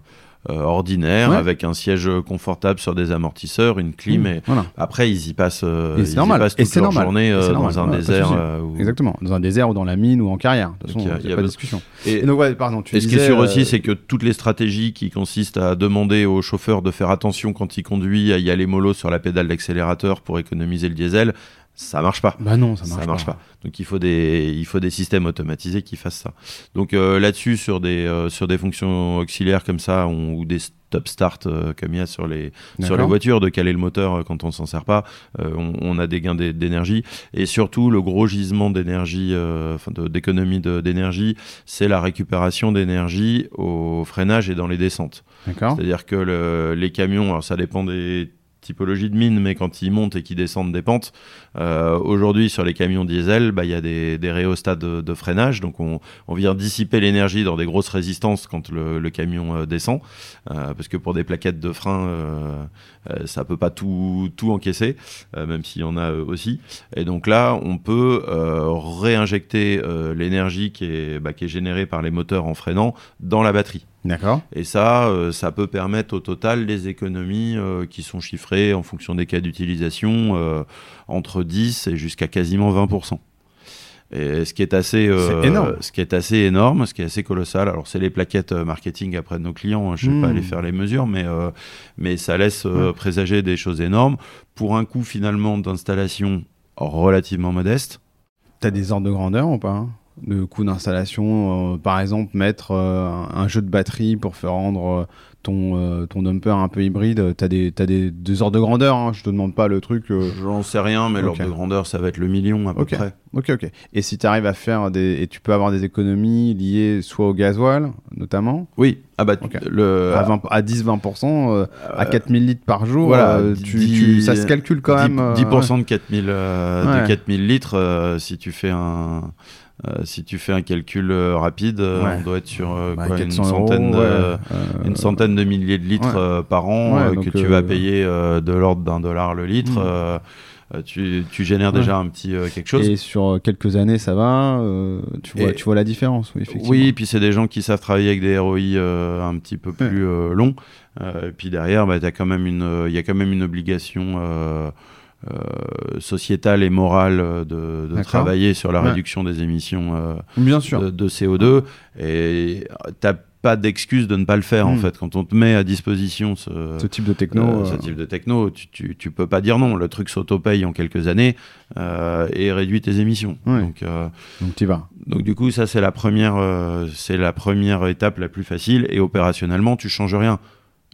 ordinaire Ouais. avec un siège confortable sur des amortisseurs, une clim Mmh, et voilà. après ils y passent euh, Et ils normal. y passent Et toute c'est leur normal. journée Et euh, dans un Ouais, de désert euh, Exactement, dans un désert ou dans la mine ou en carrière. De toute façon, il n'y a a pas de discussion. Et- Et donc, ouais, pardon, tu Et ce qui est sûr euh, aussi, c'est que toutes les stratégies qui consistent à demander au chauffeur de faire attention quand il conduit, à y aller mollo sur la pédale d'accélérateur pour économiser le diesel, ça marche pas. Bah non, ça marche, pas. Donc il faut des il faut des systèmes automatisés qui fassent ça. Donc euh, là-dessus sur des euh, sur des fonctions auxiliaires comme ça on- ou des stop start euh, comme il y a sur les sur les voitures de caler le moteur euh, quand on s'en sert pas, euh, on, on a des gains d'é- d'énergie et surtout le gros gisement d'énergie euh, enfin d'économie d'énergie, c'est la récupération d'énergie au freinage et dans les descentes. D'accord. C'est-à-dire que le- les camions, alors ça dépend des typologies de mines, mais quand ils montent et qu'ils descendent des pentes, euh, aujourd'hui sur les camions diesel, bah, il y a des, rhéostats de, freinage, donc on, vient dissiper l'énergie dans des grosses résistances quand le, camion euh, descend, euh, parce que pour des plaquettes de frein, ça peut pas tout, tout encaisser, même s'il y en a aussi. Et donc là, on peut réinjecter l'énergie qui bah, qui est générée par les moteurs en freinant dans la batterie. D'accord. Et ça, euh, ça peut permettre au total des économies euh, qui sont chiffrées en fonction des cas d'utilisation euh, entre 10 et jusqu'à quasiment 20%. Et ce qui est assez, énorme. ce qui est assez énorme, ce qui est assez colossal. Alors c'est les plaquettes marketing après de nos clients. hein, je ne vais Mmh. pas aller faire les mesures, mais mais ça laisse Ouais. présager des choses énormes pour un coût finalement d'installation relativement modeste. T'as des ordres de grandeur ou pas hein? De coût d'installation, euh, par exemple, mettre euh, un jeu de batterie pour faire rendre euh, ton, ton dumper un peu hybride. T'as des, t'as des, des ordres de grandeur. Hein. Je te demande pas le truc. J'en sais rien, mais l'ordre de grandeur, ça va être le million à peu près. Ok, ok. Et si tu arrives à faire des. Et tu peux avoir des économies liées soit au gasoil, notamment, Oui. Ah bah le à, 20 à 10-20%, euh, à 4000 litres par jour, voilà, tu, tu- ça se calcule quand 10, même. euh, 10% de 4000 euh, Ouais. de 4000 litres si tu fais un euh, si tu fais un calcul euh, rapide euh, Ouais. on doit être sur quoi, une 400 euros, centaine de, ouais, une centaine de milliers de litres ouais. par an que tu vas payer de l'ordre d'un dollar le litre Mm. tu, tu génères déjà un petit quelque chose. Et sur quelques années, ça va. tu, vois, Et- tu vois la différence, oui, effectivement. Oui, et puis c'est des gens qui savent travailler avec des ROI un petit peu plus longs. Et puis derrière, bah, il y a quand même une obligation euh, sociétale et morale euh, de, de travailler sur la Ouais. réduction des émissions euh, Bien sûr. de, de CO2. Et t'as pas d'excuse de ne pas le faire en Mm. fait. Quand on te met à disposition ce, Ce type de techno. euh, ce type de techno, tu, tu, tu peux pas dire non. Le truc s'auto-paye en quelques années euh, et réduit tes émissions. Ouais. Donc, euh, Donc tu vas. donc du coup, ça c'est la première, euh, c'est la première étape la plus facile. Et opérationnellement, tu changes rien.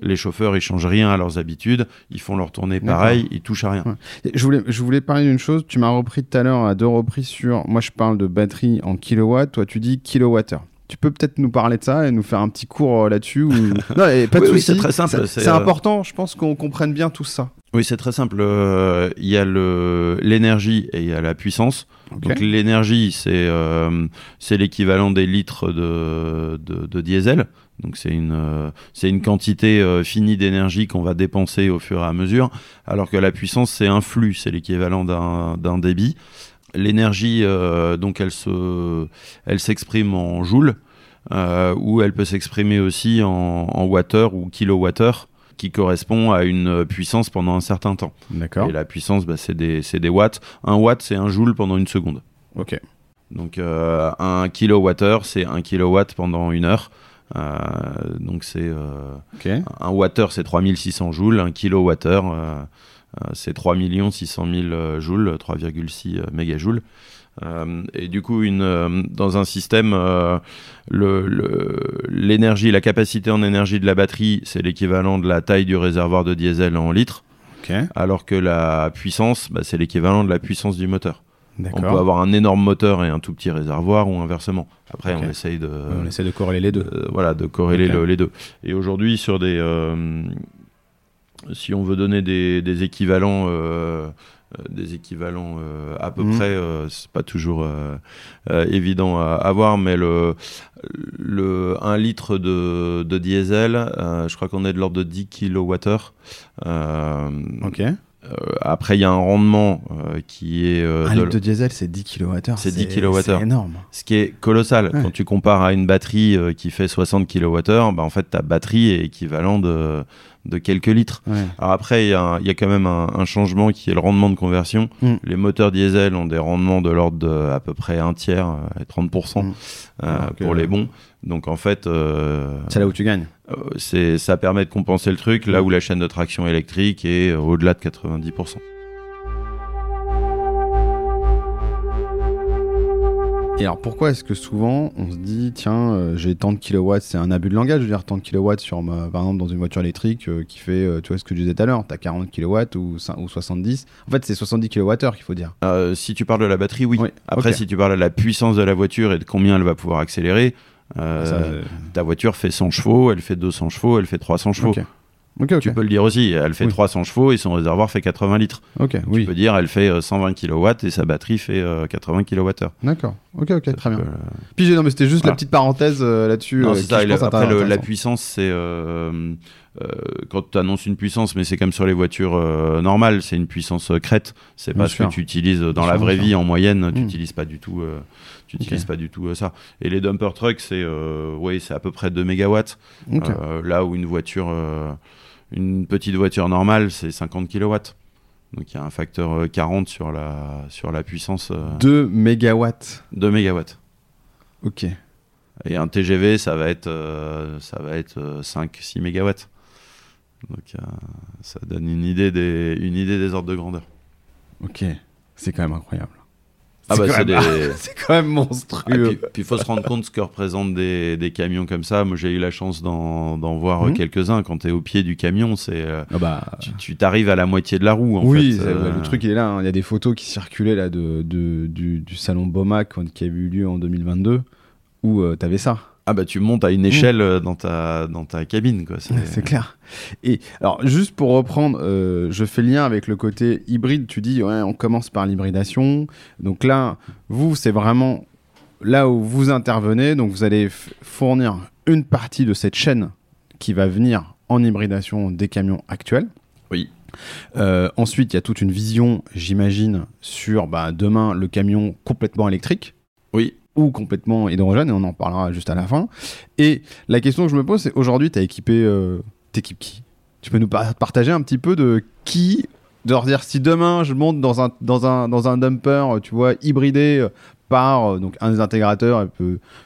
Les chauffeurs, ils changent rien à leurs habitudes. Ils font leur tournée pareil. Ils touchent à rien. Ouais. Je voulais, je voulais parler d'une chose. Tu m'as repris tout à l'heure à deux reprises sur. Moi, je parle de batterie en kilowatts. Toi, tu dis kilowattheure. Tu peux peut-être nous parler de ça et nous faire un petit cours euh, là-dessus ou... Non, et pas de Oui, c'est très simple, C'est euh, important. Je pense qu'on comprenne bien tout ça. Oui, c'est très simple. Euh, Il y a l'énergie et il y a la puissance. Donc l'énergie, c'est euh, l'équivalent des litres de, de, de diesel. Donc c'est une euh, c'est une quantité euh, finie d'énergie qu'on va dépenser au fur et à mesure. Alors que la puissance, c'est un flux, c'est l'équivalent d'un d'un débit. L'énergie, euh, donc elle se elle s'exprime en joules ou elle peut s'exprimer aussi en, en wattheure ou kilowattheure qui correspond à une puissance pendant un certain temps. D'accord. Et la puissance, bah, c'est des, c'est des watts. Un watt, c'est un joule pendant une seconde. Ok. Donc un kilowattheure, c'est un kilowatt pendant une heure. Euh, donc c'est euh, un wattheure, c'est 3600 joules. Un kilowattheure, euh, c'est 3 600 000 euh, joules, 3,6 euh, mégajoules. Euh, et du coup, une, euh, dans un système, euh, le- le- l'énergie, la capacité en énergie de la batterie, c'est l'équivalent de la taille du réservoir de diesel en litres alors que la puissance, bah, c'est l'équivalent de la puissance du moteur. On peut avoir un énorme moteur et un tout petit réservoir ou inversement. Après, on essaye de, On essaie de corréler les deux. de- voilà, de corréler le- les deux. Et aujourd'hui, sur des, euh, si on veut donner des, des équivalents, euh, euh, des équivalents euh, à peu Mhm. près, euh, c'est pas toujours euh, euh, évident à avoir, mais le, le 1 litre de, de diesel, euh, je crois qu'on est de l'ordre de 10 kWh. Euh, Ok. Euh, après, il y a un rendement euh, qui est euh, Un de- litre de diesel, c'est 10 kWh. C'est 10 kilowattheures. C'est énorme. ce qui est colossal. Ouais. Quand tu compares à une batterie euh, qui fait 60 kWh, bah, en fait, ta batterie est équivalent de, de quelques litres. Ouais. Alors après, il y, a y quand même un, un changement qui est le rendement de conversion. Mm. Les moteurs diesel ont des rendements de l'ordre de à peu près un tiers euh, et 30% Mm. euh, Alors que- pour les bons. Donc en fait, euh, C'est là où tu gagnes. Euh, c'est, ça permet de compenser le truc là où la chaîne de traction électrique est euh, au-delà de 90%. Et alors pourquoi est-ce que souvent on se dit tiens euh, j'ai tant de kilowatts c'est un abus de langage je veux dire tant de kilowatts sur ma, par exemple dans une voiture électrique euh, qui fait euh, tu vois ce que je disais tout à l'heure t'as 40 kilowatts ou, cin- ou 70 en fait c'est 70 kilowattheures qu'il faut dire si tu parles de la batterie, oui. Oui, Après, si tu parles de la puissance de la voiture et de combien elle va pouvoir accélérer, euh, Ça, euh, ta voiture fait 100 chevaux, elle fait 200 chevaux, elle fait 300 chevaux. ok ok ok Tu peux le dire aussi, elle fait Oui. 300 chevaux et son réservoir fait 80 litres. Tu oui peux dire elle fait euh, 120 kW et sa batterie fait euh, 80 kWh. d'accord ok ok très bien Euh, puis non mais c'était juste la petite parenthèse euh, là-dessus non, euh, ça. je pense, après, le- la puissance, c'est euh, euh, quand tu annonces une puissance, mais c'est comme sur les voitures euh, normales, c'est une puissance euh, crête. C'est pas ce que tu utilises dans Bien la sûr, vraie vie en moyenne. Tu Mm. n'utilises pas du tout. Euh, tu Ok. utilises pas du tout euh, ça. Et les dumper trucks, c'est euh, ouais, c'est à peu près 2 mégawatts. Ok. Euh, là où une voiture, euh, une petite voiture normale, c'est 50 kW. Donc il y a un facteur euh, 40 sur la, sur la puissance euh, 2 mégawatts de mégawatts. ok Et un TGV, ça va être, euh, ça va être 5-6 mégawatts. Donc euh, ça donne une idée, des, une idée des ordres de grandeur. ok c'est quand même incroyable Ah bah c'est des... quand même Ah, monstrueux puis il faut se rendre compte ce que représentent des, des camions comme ça. Moi j'ai eu la chance d'en voir euh, Mhm. quelques-uns. Quand tu es au pied du camion, c'est euh, ah bah tu- t'arrives à la moitié de la roue. En oui, fait. Euh, le truc il est là. hein. Il y a des photos qui circulaient là de, de- du, du salon Bomac qui a eu lieu en 2022 où euh, t'avais ça. Ah bah tu montes à une échelle euh, dans, ta, dans ta cabine. quoi. C'est- C'est clair. Et alors juste pour reprendre, euh, je fais le lien avec le côté hybride. Tu dis ouais, on commence par l'hybridation. Donc là, vous c'est vraiment là où vous intervenez. Donc vous allez f- fournir une partie de cette chaîne qui va venir en hybridation des camions actuels. Oui. Euh, ensuite, il y a toute une vision, j'imagine, sur bah, demain le camion complètement électrique. Oui. Ou complètement hydrogène, et on en parlera juste à la fin. Et la question que je me pose, c'est aujourd'hui, tu as équipé. Euh, qui? Tu peux nous par- partager un petit peu de qui de leur dire si demain je monte dans un, dans un, dans un dumper, tu vois, hybridé euh, par euh, donc un des intégrateurs,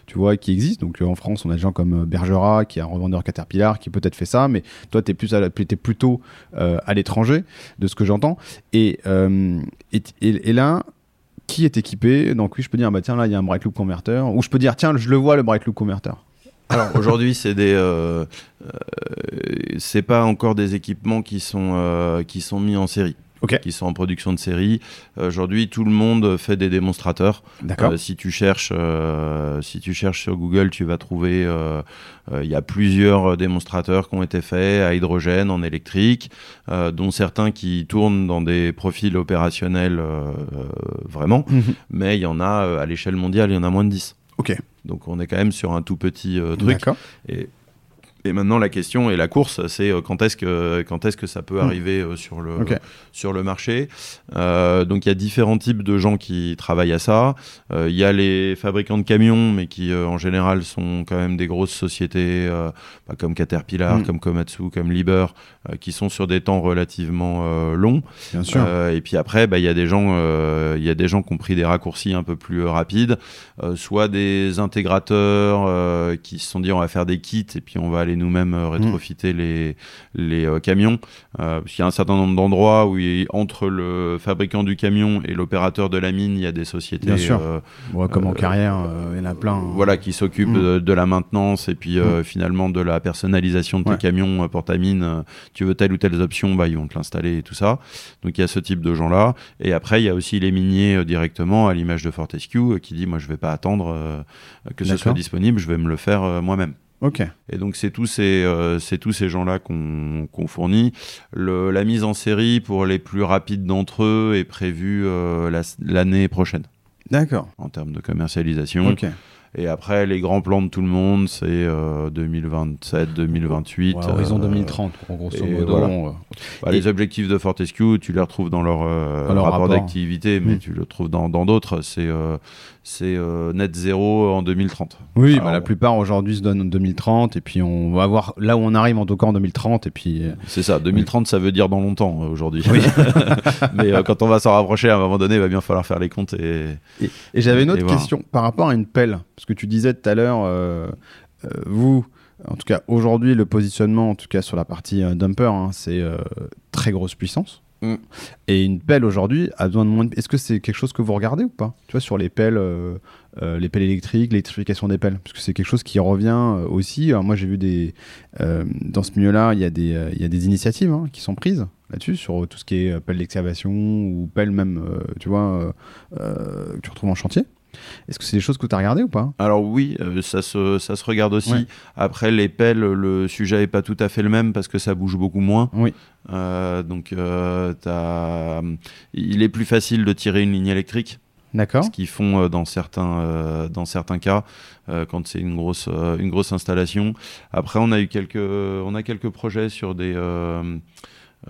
tu vois, qui existe. Donc euh, en France, on a des gens comme Bergera, qui est un revendeur Caterpillar, qui peut-être fait ça, mais toi, tu es, plus à plutôt à l'étranger, de ce que j'entends. Et, et- et là, qui est équipé Donc oui, je peux dire, bah tiens, là, il y a un Bright Loop Converter. Ou je peux dire, tiens, je le vois, le Bright Loop Converter. Alors aujourd'hui, c'est des, euh, euh, c'est pas encore des équipements qui sont euh, qui sont mis en série, Qui sont en production de série. Aujourd'hui, tout le monde fait des démonstrateurs. D'accord. Euh, si tu cherches, euh, si tu cherches sur Google, tu vas trouver. euh, euh, Il y a plusieurs démonstrateurs qui ont été faits à hydrogène, en électrique, euh, dont certains qui tournent dans des profils opérationnels euh, euh, vraiment, Mhm. mais il y en a euh, à l'échelle mondiale, il y en a moins de 10. Ok. Donc on est quand même sur un tout petit euh, truc. D'accord. Et, et maintenant la question et la course, c'est euh, quand est-ce que quand est-ce que ça peut Mm. arriver euh, sur le sur le marché? Euh, donc il y a différents types de gens qui travaillent à ça. Euh, Il y a les fabricants de camions, mais qui euh, en général sont quand même des grosses sociétés, bah, comme Caterpillar, Mm. comme Komatsu, comme Liber, qui sont sur des temps relativement longs. Bien sûr. Et puis après, bah, il y a des gens, il y a des gens qui ont pris des raccourcis un peu plus rapides, soit des intégrateurs qui se sont dit on va faire des kits et puis on va aller nous-mêmes euh, rétrofiter les les euh, camions. Euh, parce qu'il y a un certain nombre d'endroits où il- entre le fabricant du camion et l'opérateur de la mine, il y a des sociétés. Bien sûr. Ouais, comme en carrière, il y en a plein. voilà, qui s'occupent Mm. de, de la maintenance et puis euh, finalement de la personnalisation de tes Ouais. camions pour ta mine. Tu veux telle ou telle option, bah, ils vont te l'installer et tout ça. Donc il y a ce type de gens-là. Et après, il y a aussi les miniers directement, à l'image de Fortescue, qui dit moi, je vais pas attendre que ce soit disponible, je vais me le faire moi-même. Et donc c'est tous ces, euh, c'est tous ces gens-là qu'on qu'on fournit. Le, la mise en série pour les plus rapides d'entre eux est prévue euh, la- l'année prochaine D'accord. en termes de commercialisation. Et après, les grands plans de tout le monde, c'est euh, 2027, 2028. Ouais, horizon euh, 2030, gros- grosso et modo. voilà. euh, bah, Et- les objectifs de Fortescue, tu les retrouves dans leur, euh, Dans leur rapport, rapport. d'activité, mais Mm. tu le trouves dans dans d'autres. c'est euh, c'est euh, net zéro en 2030. Oui, Alors, bah, la plupart aujourd'hui se donnent en 2030, et puis on va voir là où on arrive en tout cas en 2030, et puis. euh, C'est ça, 2030, ça veut dire dans longtemps euh, aujourd'hui. mais euh, quand on va s'en rapprocher, à un moment donné, il va bien falloir faire les comptes. Et... Et, et j'avais une autre question par rapport à une pelle, parce que tu disais tout à l'heure, euh, euh, vous, en tout cas aujourd'hui, le positionnement, en tout cas sur la partie euh, dumper, hein, c'est euh, très grosse puissance. Mm. Et une pelle aujourd'hui a besoin de moins. de- Est-ce que c'est quelque chose que vous regardez ou pas? Tu vois, sur les pelles, euh, euh, les pelles électriques, l'électrification des pelles, parce que c'est quelque chose qui revient euh, aussi. Moi, j'ai vu des dans ce milieu-là, il y a des initiatives hein, qui sont prises là-dessus sur tout ce qui est pelle d'excavation ou pelle même, tu vois, que tu retrouves en chantier. Est-ce que c'est des choses que tu as regardées ou pas? Alors oui, euh, ça, se, ça se regarde aussi. Ouais. Après, les pelles, le sujet n'est pas tout à fait le même parce que ça bouge beaucoup moins. Oui. Euh, donc, euh, il est plus facile de tirer une ligne électrique, D'accord. ce qu'ils font euh, dans, certains, dans certains cas, quand c'est une grosse, une grosse installation. Après, on a eu quelques, on a quelques projets sur des...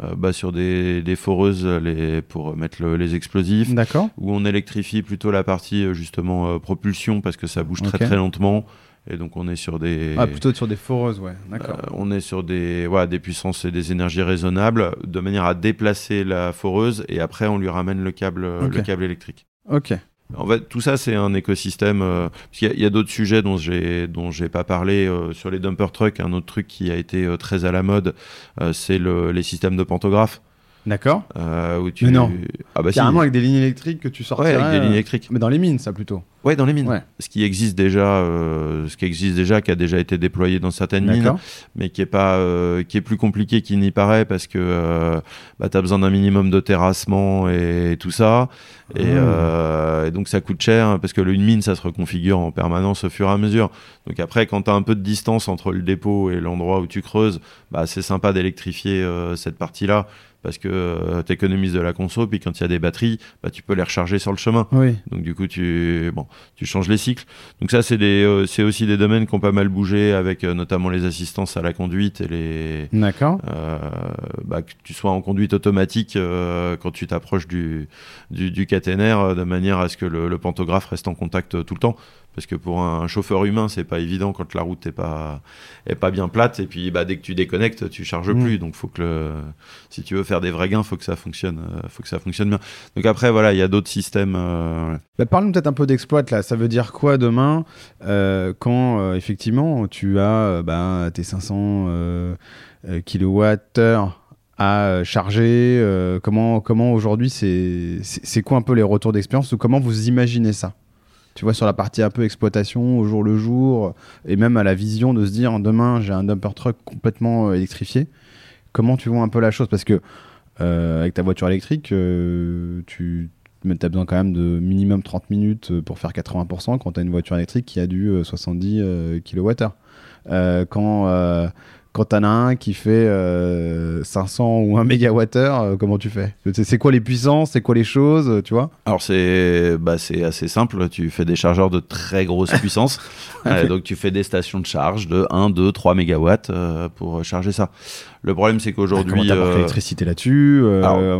euh, bah, sur des, des foreuses les, pour mettre le- les explosifs, D'accord. où on électrifie plutôt la partie euh, justement euh, propulsion parce que ça bouge très très lentement et donc on est sur des Ah, plutôt sur des foreuses, ouais. D'accord. euh, on est sur des voilà, des puissances et des énergies raisonnables de manière à déplacer la foreuse et après on lui ramène le câble le câble électrique. ok. En fait, tout ça, c'est un écosystème. euh, il y a, d'autres sujets dont j'ai dont j'ai pas parlé euh, sur les dumper trucks. Un autre truc qui a été euh, très à la mode, euh, c'est le, les systèmes de pantographes. D'accord. euh, où tu... Mais non. Ah bah si. Carrément avec des lignes électriques que tu Ouais, sortirais. avec des lignes euh, électriques. Mais dans les mines, ça plutôt. Ouais, dans les mines. Ouais. Ce qui existe déjà, euh, ce qui existe déjà, qui a déjà été déployé dans certaines mines, mais qui est pas, euh, qui est plus compliqué qu'il n'y paraît parce que euh, bah, t'as besoin d'un minimum de terrassement et tout ça, et, Ah. euh, et donc ça coûte cher parce que une mine ça se reconfigure en permanence au fur et à mesure. Donc après, quand t'as un peu de distance entre le dépôt et l'endroit où tu creuses, bah c'est sympa d'électrifier euh, cette partie-là, parce que tu économises de la conso, puis quand il y a des batteries, bah, tu peux les recharger sur le chemin. Oui. Donc du coup, tu, bon, tu changes les cycles. Donc ça, c'est des, c'est aussi des domaines qui ont pas mal bougé avec notamment les assistances à la conduite et les. D'accord. bah, que tu sois en conduite automatique quand tu t'approches du, du, du caténaire, de manière à ce que le, le pantographe reste en contact tout le temps parce que pour un chauffeur humain, c'est pas évident quand la route n'est pas, est pas bien plate. Et puis, bah, dès que tu déconnectes, tu charges Mm. plus. Donc, faut que le, si tu veux faire des vrais gains, faut que ça fonctionne, euh, faut que ça fonctionne bien. Donc après, voilà, il y a d'autres systèmes. euh, Bah, Parle-nous peut-être un peu d'exploit là. Ça veut dire quoi demain euh, quand euh, effectivement tu as bah, tes 500 euh, euh, kilowattheures à charger Comment, comment aujourd'hui c'est c'est c'est quoi un peu les retours d'expérience ou comment vous imaginez ça? Tu vois sur la partie un peu exploitation au jour le jour et même à la vision de se dire demain j'ai un dumper truck complètement euh, électrifié. Comment tu vois un peu la chose? Parce que euh, avec ta voiture électrique, euh, tu as besoin quand même de minimum 30 minutes pour faire 80% quand tu as une voiture électrique qui a du euh, 70 euh, kWh. Quand quand t'en as un qui fait euh, 500 ou 1 MWh, euh, comment tu fais? C'est quoi les puissances? C'est quoi les choses euh, Tu vois? Alors c'est bah, assez simple, tu fais des chargeurs de très grosse puissance, Euh, donc tu fais des stations de charge de 1, 2, 3 mégawatts euh, pour charger ça. Le problème c'est Comment qu'aujourd'hui... t'apportes euh, l'électricité là-dessus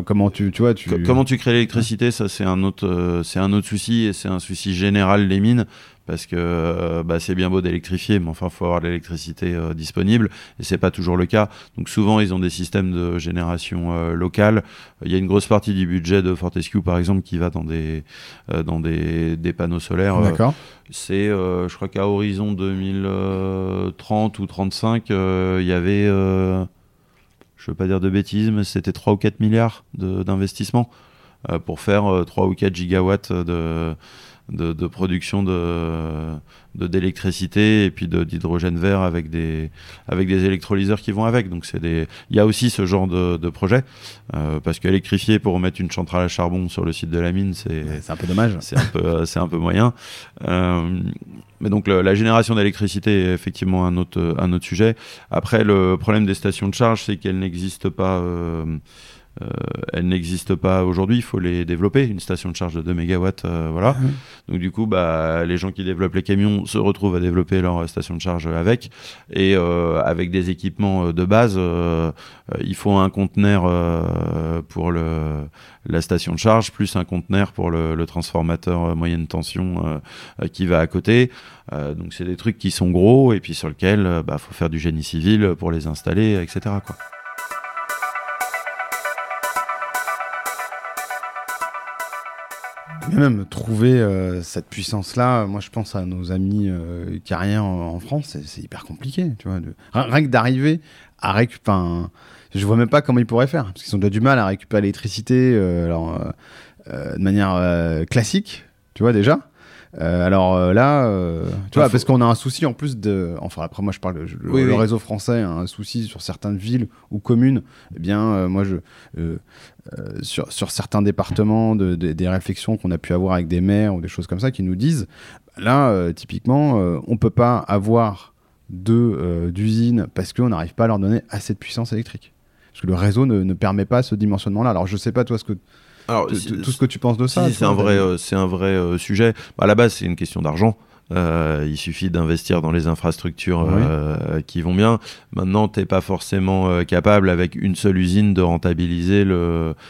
Comment tu, tu vois tu... Co- Comment tu crées l'électricité, ça c'est un autre, c'est un autre souci et c'est un souci général des mines parce que euh, bah, c'est bien beau d'électrifier, mais enfin faut avoir l'électricité euh, disponible et c'est pas toujours le cas. Donc souvent ils ont des systèmes de génération euh, locale. Il y a une grosse partie du budget de Fortescue par exemple qui va dans des euh, dans des, des panneaux solaires. D'accord. c'est, je crois qu'à horizon 2030 ou 35, euh, il y avait, je veux pas dire de bêtises, mais c'était 3 ou 4 milliards de- d'investissement euh, pour faire euh, 3 ou 4 gigawatts de, de, de production de de- d'électricité et puis de- d'hydrogène vert avec des avec des électrolyseurs qui vont avec. Donc c'est des il y a aussi ce genre de, de projet euh, parce qu'électrifier pour mettre une centrale à charbon sur le site de la mine c'est C'est un peu dommage. c'est un peu euh, c'est un peu moyen. Euh, mais donc le- la génération d'électricité est effectivement un autre un autre sujet. Après le problème des stations de charge c'est qu'elles n'existent pas euh, euh, elles n'existent pas aujourd'hui, il faut les développer. Une station de charge de 2 MW, voilà. Mhm. Donc du coup, bah, les gens qui développent les camions se retrouvent à développer leur euh, station de charge avec. Et euh, avec des équipements euh, de base, euh, euh, il faut un conteneur euh, pour le, la station de charge, plus un conteneur pour le, le transformateur euh, moyenne tension euh, euh, qui va à côté. Euh, donc c'est des trucs qui sont gros et puis sur lesquels il bah, faut faire du génie civil pour les installer, etc. Quoi. Mais même trouver euh, cette puissance-là, moi je pense à nos amis euh, carrières en, France, c'est- hyper compliqué, tu vois. Rien, que d'arriver à récupérer. Je vois même pas comment ils pourraient faire, parce qu'ils ont déjà du mal à récupérer l'électricité euh, euh, euh, de manière euh, classique, tu vois déjà. Euh, alors euh, là, euh, tu vois, faut- parce qu'on a un souci en plus de. Enfin, après, moi je parle, je- le, Oui, le oui. réseau français a un souci sur certaines villes ou communes. Eh bien, euh, moi je. sur, sur certains départements, de, de- des réflexions qu'on a pu avoir avec des maires ou des choses comme ça qui nous disent, là, typiquement, on peut pas avoir de, d'usines parce qu'on n'arrive pas à leur donner assez de puissance électrique. Parce que le réseau ne, ne permet pas ce dimensionnement-là. Alors, je sais pas, toi, ce que, Alors, tout ce que tu penses de ça. si, c'est un vrai, euh, c'est un vrai euh, sujet. Bah, à la base, c'est une question d'argent. Euh, il suffit d'investir dans les infrastructures Oui. euh, qui vont bien. Maintenant, t'es pas forcément euh, capable avec une seule usine de rentabiliser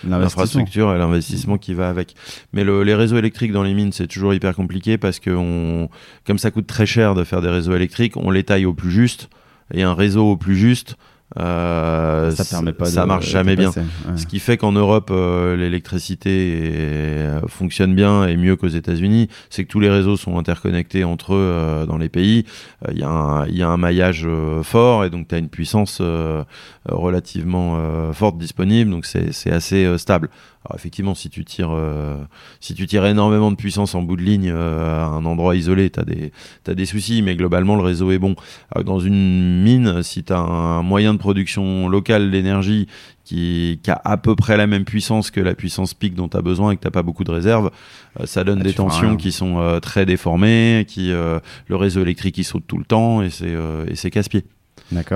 l'infrastructure et l'investissement qui va avec. Mais le- les réseaux électriques dans les mines, c'est toujours hyper compliqué parce que on, comme ça coûte très cher de faire des réseaux électriques, on les taille au plus juste. Et un réseau au plus juste, euh, Ça permet pas ça de- marche jamais bien. Ouais. Ce qui fait qu'en Europe, euh, l'électricité euh, fonctionne bien et mieux qu'aux États-Unis, c'est que tous les réseaux sont interconnectés entre eux euh, dans les pays. Il y, a un- il y a un maillage fort et donc tu as une puissance relativement forte disponible, donc c'est assez stable. Alors effectivement, si tu tires, euh, si tu tires énormément de puissance en bout de ligne euh, à un endroit isolé, tu as des, t'as des soucis, mais globalement le réseau est bon. Alors, dans une mine, si tu as un moyen de production locale d'énergie qui, qui a à peu près la même puissance que la puissance pic dont tu as besoin et que tu pas beaucoup de réserves, euh, ça donne Ah, des tensions qui sont euh, très déformées, qui, euh, le réseau électrique il saute tout le temps et c'est euh, et c'est casse-pied.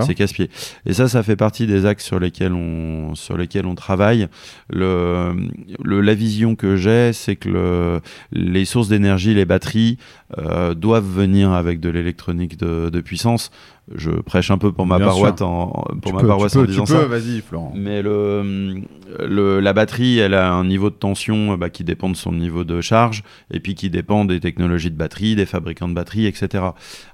C'est casse-pied. Et ça, ça fait partie des axes sur lesquels on, sur lesquels on travaille. Le, le la vision que j'ai, c'est que le, les sources d'énergie, les batteries, euh, doivent venir avec de l'électronique de puissance. Je prêche un peu pour ma paroisse en, pour Tu ma peux, paroisse tu en peux, disant tu ça. vas-y, Florent. Mais le, le, la batterie, elle a un niveau de tension bah, qui dépend de son niveau de charge et puis qui dépend des technologies de batterie, des fabricants de batterie, etc.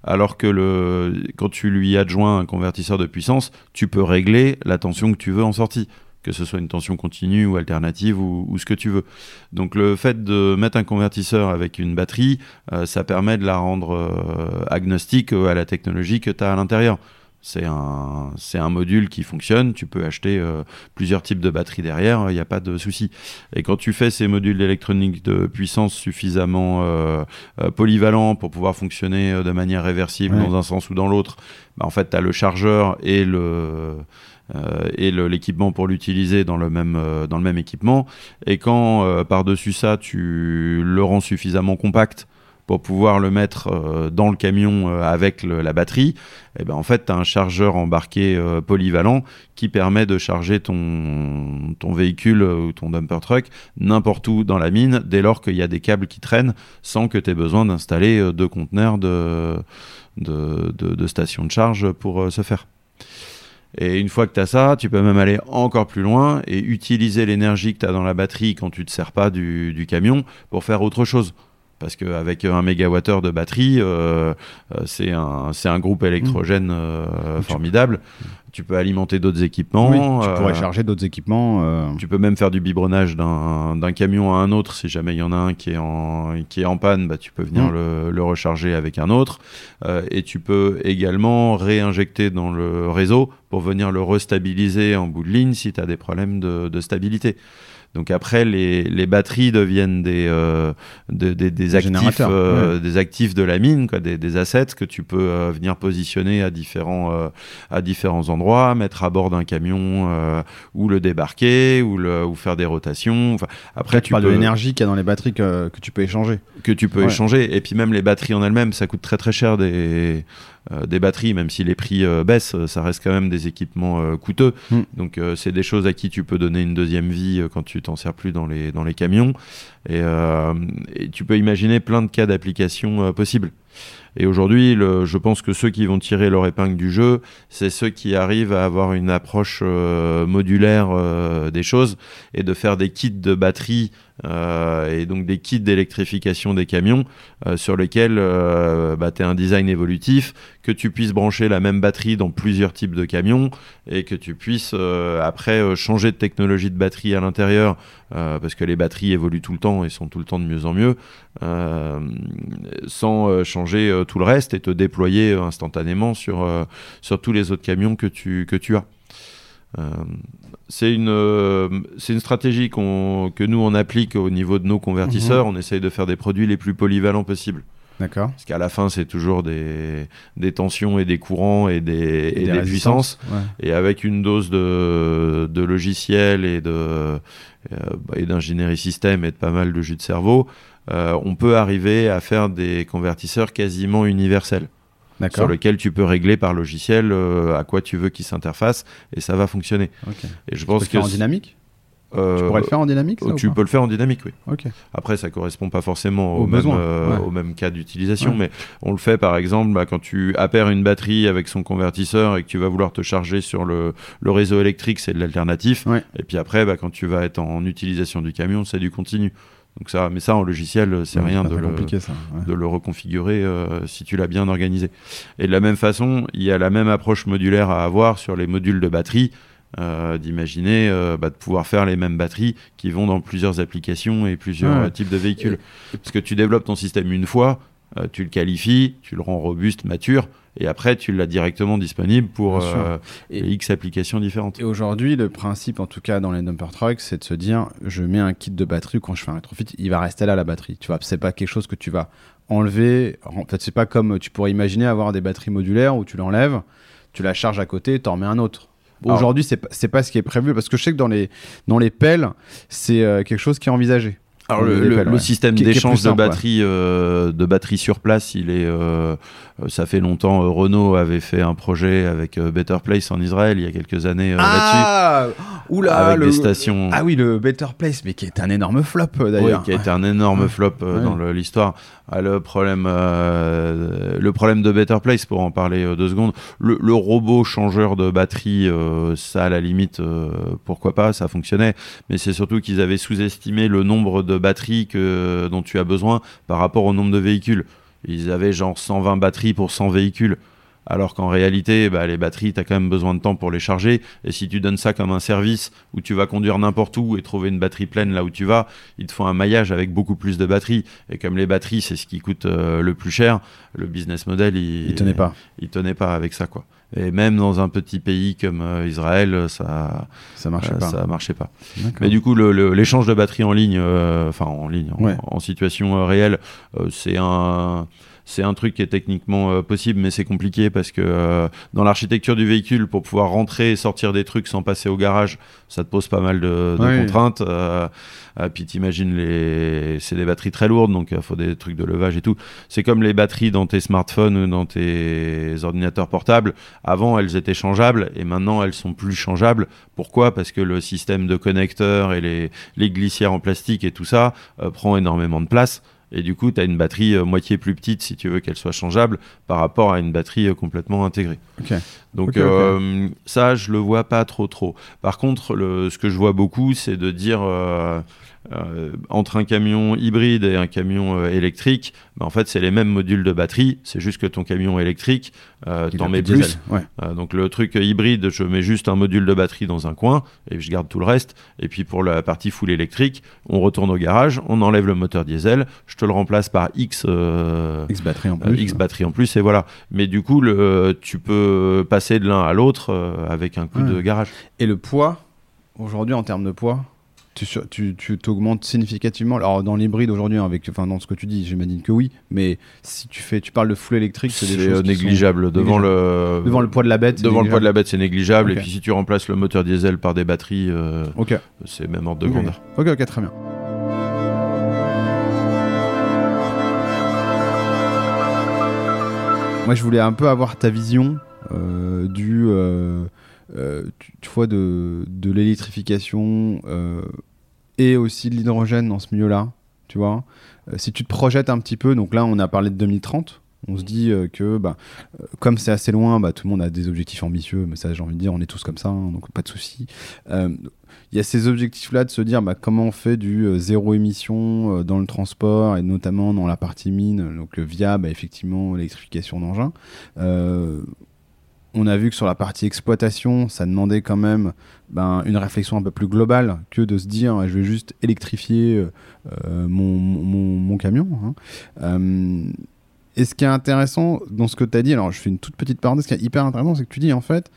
Alors que le, quand tu lui adjoins un convertisseur de puissance, tu peux régler la tension que tu veux en sortie que ce soit une tension continue ou alternative ou, ou ce que tu veux. Donc le fait de mettre un convertisseur avec une batterie, euh, ça permet de la rendre euh, agnostique à la technologie que tu as à l'intérieur. C'est un, c'est un module qui fonctionne, tu peux acheter euh, plusieurs types de batteries derrière, il n'y a pas de souci. Et quand tu fais ces modules d'électronique de puissance suffisamment euh, euh, polyvalents pour pouvoir fonctionner euh, de manière réversible Ouais. dans un sens ou dans l'autre, bah, en fait tu as le chargeur et le, euh, et le- l'équipement pour l'utiliser dans le même euh, dans le même équipement et quand euh, par-dessus ça tu le rends suffisamment compact pour pouvoir le mettre euh, dans le camion euh, avec la batterie, et ben en fait tu as un chargeur embarqué euh, polyvalent qui permet de charger ton, ton véhicule euh, ou ton dumper truck n'importe où dans la mine dès lors qu'il y a des câbles qui traînent sans que tu aies besoin d'installer euh, deux conteneurs de, de, de, stations de charge pour euh, ce faire. Et une fois que tu as ça, tu peux même aller encore plus loin et utiliser l'énergie que tu as dans la batterie quand tu ne te sers pas du, du camion pour faire autre chose. Parce qu'avec un mégawattheure de batterie, euh, euh, c'est un, c'est un groupe électrogène euh, Tu- formidable. Tu peux alimenter d'autres équipements. oui, tu pourrais euh, charger d'autres équipements. euh, tu peux même faire du biberonnage d'un camion à un autre. Si jamais il y en a un qui est en, qui est en panne, bah, tu peux venir Mm. le, le recharger avec un autre. Euh, et tu peux également réinjecter dans le réseau pour venir le restabiliser en bout de ligne si tu as des problèmes de, de stabilité. Donc après, les, les batteries deviennent des, euh, de- des, des actifs, euh, des actifs de la mine, quoi, des, des assets que tu peux euh, venir positionner à différents, à différents endroits, mettre à bord d'un camion ou le débarquer ou, le, ou faire des rotations. Enfin, après, Après, tu tu parles peux, de l'énergie qu'il y a dans les batteries que, que tu peux échanger. que tu peux Ouais. échanger. Et puis même les batteries en elles-mêmes, ça coûte très très cher des, euh, des batteries, même si les prix euh, baissent, ça reste quand même des équipements euh, coûteux. Mm. Donc c'est des choses à qui tu peux donner une deuxième vie quand tu t'en sers plus dans les, camions. Et, euh, et tu peux imaginer plein de cas d'application euh, possibles. Et aujourd'hui, je pense que ceux qui vont tirer leur épingle du jeu, c'est ceux qui arrivent à avoir une approche euh, modulaire des choses et de faire des kits de batteries euh, et donc des kits d'électrification des camions euh, sur lesquels euh, bah, tu as un design évolutif, que tu puisses brancher la même batterie dans plusieurs types de camions et que tu puisses euh, après euh, changer de technologie de batterie à l'intérieur euh, parce que les batteries évoluent tout le temps et sont tout le temps de mieux en mieux euh, sans euh, changer euh, tout le reste et te déployer euh, instantanément sur, euh, sur tous les autres camions que tu, que tu as. Euh, c'est une, euh, c'est une stratégie qu'on, que nous on applique au niveau de nos convertisseurs. On essaye de faire des produits les plus polyvalents possibles. D'accord. Parce qu'à la fin, c'est toujours des, des tensions et des courants et des, et des puissances. Ouais. Et avec une dose de, de logiciel et de euh, et d'ingénierie système et de pas mal de jus de cerveau, euh, on peut arriver à faire des convertisseurs quasiment universels sur lesquels tu peux régler par logiciel euh, à quoi tu veux qu'ils s'interfassent et ça va fonctionner. Et je Tu peux le pense faire que en dynamique? Euh, Tu pourrais le faire en dynamique ça, ou tu peux le faire en dynamique, oui. Après, ça correspond pas forcément Au au, même, besoin, euh, ouais. au même cas d'utilisation, Ouais. mais on le fait par exemple bah, quand tu appaires une batterie avec son convertisseur et que tu vas vouloir te charger sur le, le réseau électrique, c'est de l'alternatif. Ouais. Et puis après, bah, quand tu vas être en utilisation du camion, c'est du continu. Donc ça, mais ça en logiciel, c'est rien de le, compliqué ça. ouais. de le reconfigurer euh, si tu l'as bien organisé. Et de la même façon, il y a la même approche modulaire à avoir sur les modules de batterie, euh, d'imaginer euh, bah, de pouvoir faire les mêmes batteries qui vont dans plusieurs applications et plusieurs Ouais. types de véhicules. Parce que tu développes ton système une fois, euh, tu le qualifies, tu le rends robuste, mature, et après tu l'as directement disponible pour euh, Et- X applications différentes. Et aujourd'hui, le principe, en tout cas dans les dumper trucks, c'est de se dire je mets un kit de batterie quand je fais un rétrofit, il va rester là la batterie. Tu vois, c'est pas quelque chose que tu vas enlever. En fait, c'est pas comme tu pourrais imaginer avoir des batteries modulaires où tu l'enlèves, tu la charges à côté, tu en mets un autre. Aujourd'hui, c'est pas, c'est pas ce qui est prévu parce que je sais que dans les, dans les pelles, c'est euh, quelque chose qui est envisagé. Alors le, le- le ouais. système d'échange de batterie euh, de batterie sur place, il est euh, euh, ça fait longtemps euh, Renault avait fait un projet avec euh, Better Place en Israël il y a quelques années là-dessus ah Oula avec le- des stations Ah oui, le Better Place, mais qui est un énorme flop euh, Oui, d'ailleurs. qui a été un énorme flop euh, Ouais. dans l'histoire. Ah, le problème, euh, le problème de Better Place, pour en parler euh, deux secondes, le, le robot changeur de batterie, ça à la limite, pourquoi pas, ça fonctionnait. Mais c'est surtout qu'ils avaient sous-estimé le nombre de batteries que, dont tu as besoin par rapport au nombre de véhicules. Ils avaient genre 120 batteries pour 100 véhicules. Alors qu'en réalité, bah, les batteries, tu as quand même besoin de temps pour les charger. Et si tu donnes ça comme un service où tu vas conduire n'importe où et trouver une batterie pleine là où tu vas, il te faut un maillage avec beaucoup plus de batteries. Et comme les batteries, c'est ce qui coûte euh, le plus cher, le business model, il, Il tenait pas. Il tenait pas avec ça, quoi. Et même dans un petit pays comme euh, Israël, ça, Ça marchait euh, pas. ça marchait pas. D'accord. Mais du coup, l'échange de batteries en ligne, enfin en ligne, en, Ouais. en situation réelle, c'est un c'est un truc qui est techniquement euh, possible, mais c'est compliqué parce que euh, dans l'architecture du véhicule, pour pouvoir rentrer et sortir des trucs sans passer au garage, ça te pose pas mal de, de contraintes. Euh, euh, puis t'imagines les, c'est des batteries très lourdes, donc il faut des trucs de levage et tout. C'est comme les batteries dans tes smartphones ou dans tes ordinateurs portables. Avant, elles étaient changeables et maintenant, elles sont plus changeables. Pourquoi? Parce que le système de connecteurs et les, les glissières en plastique et tout ça euh, prend énormément de place. Et du coup, tu as une batterie euh, moitié plus petite si tu veux qu'elle soit changeable par rapport à une batterie euh, complètement intégrée. Donc euh, ça, je le vois pas trop trop. Par contre, le, ce que je vois beaucoup, c'est de dire euh, entre un camion hybride et un camion euh, électrique, bah, en fait, c'est les mêmes modules de batterie. C'est juste que ton camion électrique, euh, t'en mets plus. diesel. Ouais. Euh, donc le truc hybride, je mets juste un module de batterie dans un coin et je garde tout le reste. Et puis pour la partie full électrique, on retourne au garage, on enlève le moteur diesel, je te le remplace par X, X batterie en plus. X batterie en plus et voilà. Mais du coup, le, tu peux passer de l'un à l'autre avec un coup Ouais. de garage. Et le poids, aujourd'hui, en termes de poids, tu, tu, tu t'augmentes significativement. Alors, dans l'hybride aujourd'hui, avec, enfin, dans ce que tu dis, j'imagine que oui. Mais si tu fais, tu parles de full électrique, c'est C'est des choses euh, négligeable devant le devant le poids de la bête. devant le poids de la bête, c'est négligeable. Et puis si tu remplaces le moteur diesel par des batteries, euh, c'est même ordre de Ok. grandeur. Ok, ok, très bien. Moi, je voulais un peu avoir ta vision euh, du, euh, euh, tu, tu vois, de, de l'électrification euh, et aussi de l'hydrogène dans ce milieu-là. Tu vois, Euh, si tu te projettes un petit peu, donc là, on a parlé de 2030. On se dit euh, que, bah, euh, comme c'est assez loin, bah, tout le monde a des objectifs ambitieux, mais ça, j'ai envie de dire, on est tous comme ça, hein, donc pas de souci. Il y a ces objectifs-là de se dire bah, comment on fait du zéro émission dans le transport et notamment dans la partie mine, donc via bah, effectivement l'électrification d'engins. On a vu que sur la partie exploitation, ça demandait quand même ben, une réflexion un peu plus globale que de se dire je vais juste électrifier euh, euh, mon camion. hein. Euh, et ce qui est intéressant dans ce que tu as dit, alors je fais une toute petite parenthèse, ce qui est hyper intéressant, c'est que tu dis en fait,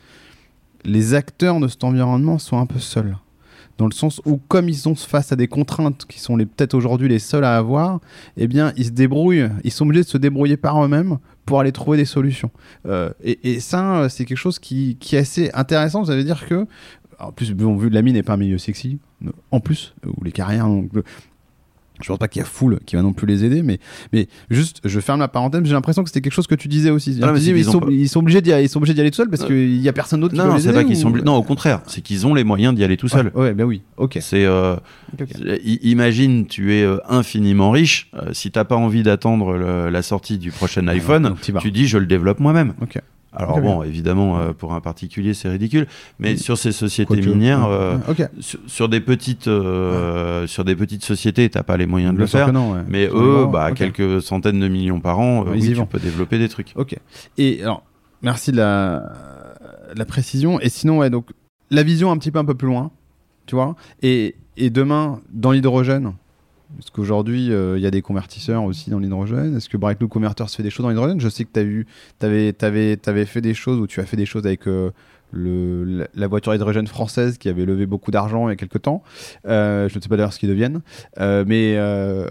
les acteurs de cet environnement sont un peu seuls. Dans le sens où, comme ils sont face à des contraintes qui sont peut-être aujourd'hui les seuls à avoir, eh bien, ils se débrouillent, ils sont obligés de se débrouiller par eux-mêmes pour aller trouver des solutions. Euh, et, ça, euh, c'est quelque chose qui, est assez intéressant. Ça veut dire que, en plus, vu que la mine n'est pas un milieu sexy, en plus, ou les carrières, je pense pas qu'il y a foule qui va non plus les aider, mais, mais juste, je ferme la parenthèse, j'ai l'impression que c'était quelque chose que tu disais aussi. Ah non, Tu disais, ils, sont, pas- ils sont obligés d'y aller, ils sont obligés d'y aller tout seuls parce qu'il y a personne d'autre qui Non, peut non, les c'est aider. pas qu'ils sont ou- obli- Non, au contraire, c'est qu'ils ont les moyens d'y aller tout seuls. Ouais, ouais, ben oui, ok. C'est euh, imagine tu es euh, infiniment riche euh, si t'as pas envie d'attendre la sortie du prochain iPhone tu dis je le développe moi-même Ok. Alors bon évidemment euh, pour un particulier c'est ridicule mais sur ces sociétés Quoique, minières ouais, euh, ouais, sur, sur des petites euh, sur des petites sociétés t'as pas les moyens de le faire non, ouais. mais Ils eux bah quelques centaines de millions par an euh, Ouais, oui, tu vont. peux développer des trucs Ok. Et alors, merci de la, la précision. Et sinon, ouais, donc la vision un petit peu un peu plus loin, tu vois. Et, et demain, dans l'hydrogène, parce qu'aujourd'hui, euh, il y a des convertisseurs aussi dans l'hydrogène? Est-ce que Bright Blue Converters fait des choses dans l'hydrogène? Je sais que tu avais, t'avais fait des choses ou tu as fait des choses avec euh, la, voiture hydrogène française qui avait levé beaucoup d'argent il y a quelques temps. Euh, je ne sais pas d'ailleurs ce qu'ils deviennent. Mais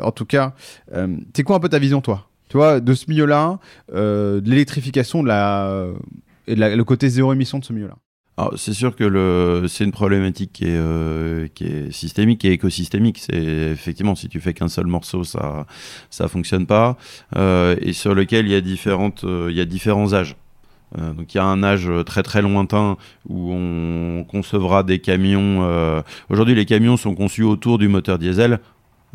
en tout cas, c'est quoi un peu ta vision, toi? De ce milieu-là, de l'électrification et le côté zéro émission de ce milieu-là. C'est sûr que le, c'est une problématique qui est, euh, qui est systémique, est écosystémique. C'est effectivement si tu fais qu'un seul morceau, ça ça fonctionne pas, euh, et sur lequel il y a différentes, euh, il y a différents âges. Donc il y a un âge très très lointain où on concevra des camions. Aujourd'hui, les camions sont conçus autour du moteur diesel.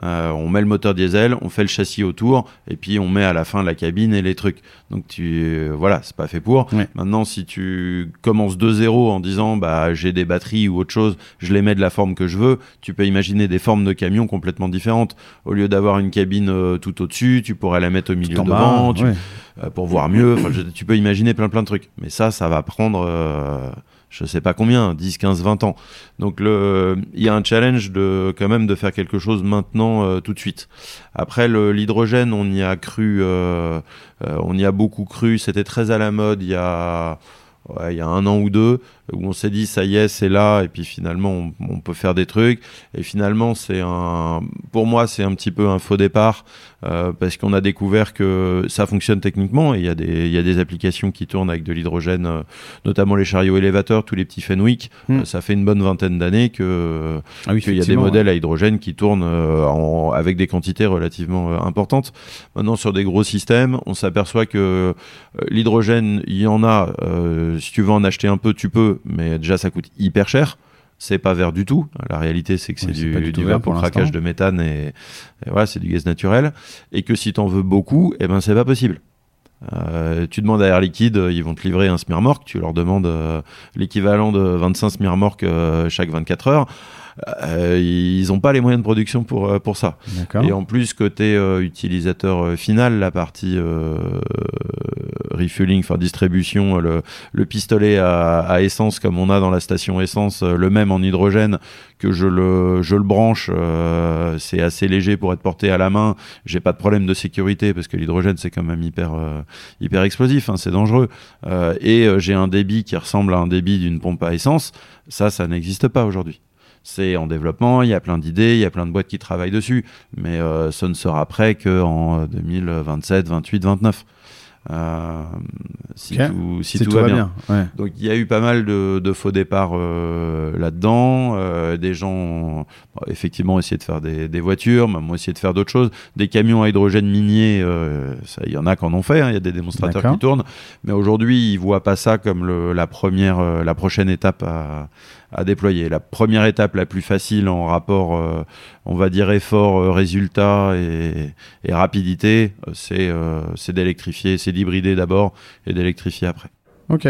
Euh, on met le moteur diesel, on fait le châssis autour, et puis on met à la fin la cabine et les trucs. Donc tu, euh, voilà, c'est pas fait pour. Ouais. Maintenant, si tu commences de zéro en disant, bah j'ai des batteries ou autre chose, je les mets de la forme que je veux, tu peux imaginer des formes de camions complètement différentes. Au lieu d'avoir une cabine euh, tout au-dessus, tu pourrais la mettre au milieu devant, bas, tu- ouais. pour voir mieux. Enfin, je- tu peux imaginer plein plein de trucs. Mais ça, ça va prendre, je sais pas combien, 10, 15, 20 ans. Donc il y a un challenge de quand même de faire quelque chose maintenant euh, tout de suite. Après l'hydrogène, on y a cru, euh, euh, on y a beaucoup cru. C'était très à la mode il y a. ouais, il y a un an ou deux, où on s'est dit ça y est, c'est là, et puis finalement on, on peut faire des trucs. Et finalement, c'est un, pour moi, c'est un petit peu un faux départ euh, parce qu'on a découvert que ça fonctionne techniquement et il y a des, il y a des applications qui tournent avec de l'hydrogène, euh, notamment les chariots élévateurs, tous les petits Fenwick. Hmm. Euh, ça fait une bonne vingtaine d'années que Ah oui, qu'il y a des modèles à hydrogène qui tournent en- avec des quantités relativement importantes. Maintenant, sur des gros systèmes, on s'aperçoit que l'hydrogène, il y en a. si tu veux en acheter un peu, tu peux, mais déjà ça coûte hyper cher. C'est pas vert du tout. La réalité, c'est que c'est Oui, c'est du, du du pour pour craquage de méthane et, et voilà, c'est du gaz naturel. Et que si t'en veux beaucoup, eh ben c'est pas possible. Euh, tu demandes à Air Liquide, ils vont te livrer un smearmork, tu leur demandes euh, l'équivalent de 25 smearmork euh, chaque 24 heures. Euh, ils n'ont pas les moyens de production pour, euh, pour ça. Et en plus, côté euh, utilisateur euh, final, la partie euh, refueling, enfin distribution, le, le pistolet à, à essence comme on a dans la station essence, le même en hydrogène, que je le, je le branche, euh, c'est assez léger pour être porté à la main. J'ai pas de problème de sécurité parce que l'hydrogène c'est quand même hyper, hyper explosif, hein, c'est dangereux. Euh, et j'ai un débit qui ressemble à un débit d'une pompe à essence. Ça, ça n'existe pas aujourd'hui. C'est en développement, il y a plein d'idées, il y a plein de boîtes qui travaillent dessus, mais euh, ce ne sera prêt qu'en 2027, 28, 29. Euh, si Ok. tout, si Si tout, va, bien. Ouais. Donc il y a eu pas mal de, de faux départs euh, là-dedans. Euh, des gens ont bon, effectivement essayé de faire des, des voitures, même ont essayé de faire d'autres choses. Des camions à hydrogène minier, euh, il y en a qui en ont fait. hein. Il y a des démonstrateurs qui tournent. Mais aujourd'hui, ils voient pas ça comme le, la première, la prochaine étape à, à déployer. La première étape la plus facile en rapport, euh, on va dire effort, euh, résultat et, et rapidité, euh, c'est c'est d'électrifier, c'est d'hybrider d'abord et d'électrifier après. Ok.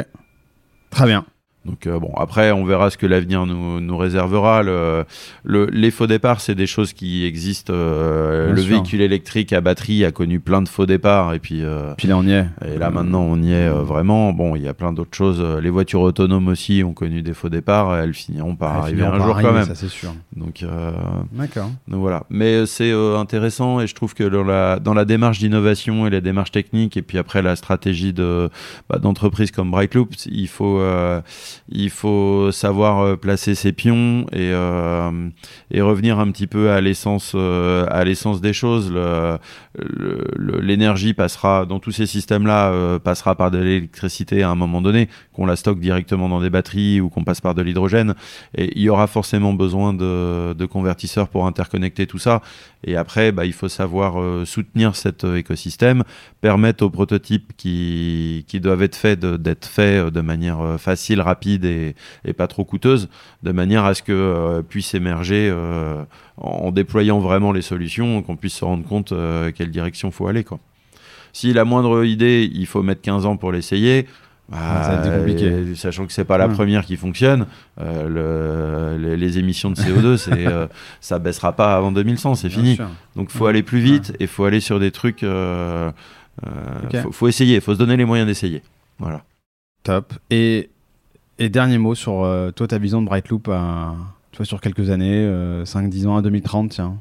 Très bien. Donc euh, bon, après, on verra ce que l'avenir nous, nous réservera. Le, le- les faux départs, c'est des choses qui existent. euh, le sûr. véhicule électrique à batterie a connu plein de faux départs. Et puis, euh, Puis là, on y est. et là maintenant, on y est vraiment. Bon, il y a plein d'autres choses. Les voitures autonomes aussi ont connu des faux départs. Elles finiront par arriver finiront un par jour arriver, quand même. Ça, c'est sûr. Donc, euh, D'accord. donc voilà. Mais c'est intéressant et je trouve que dans la, dans la démarche d'innovation et la démarche technique et puis après la stratégie de bah, d'entreprise comme Brightloop, il faut il faut savoir euh, placer ses pions et euh, et revenir un petit peu à l'essence euh, à l'essence des choses. L'énergie passera dans tous ces systèmes là passera par de l'électricité à un moment donné, qu'on la stocke directement dans des batteries ou qu'on passe par de l'hydrogène. Et il y aura forcément besoin de, convertisseurs pour interconnecter tout ça. Et après, bah, il faut savoir soutenir cet écosystème, permettre aux prototypes qui, qui doivent être faits d'être faits de manière facile, rapide et, et pas trop coûteuse, de manière à ce que euh, puisse émerger euh, en, en déployant vraiment les solutions, qu'on puisse se rendre compte euh, quelle direction faut aller. Quoi. Si la moindre idée, il faut mettre 15 ans pour l'essayer, bah, Ça va être compliqué. euh, sachant que c'est pas la Ouais. première qui fonctionne, euh, le- les, les émissions de CO2, c'est, euh, ça baissera pas avant 2100, c'est fini. sûr. Donc faut Ouais. aller plus vite et faut aller sur des trucs. Euh, faut, faut essayer, faut se donner les moyens d'essayer. Voilà. Top. Et, et dernier mot sur euh, toi, ta vision de à, tu vois, sur quelques années, euh, 5-10 ans à 2030, tiens.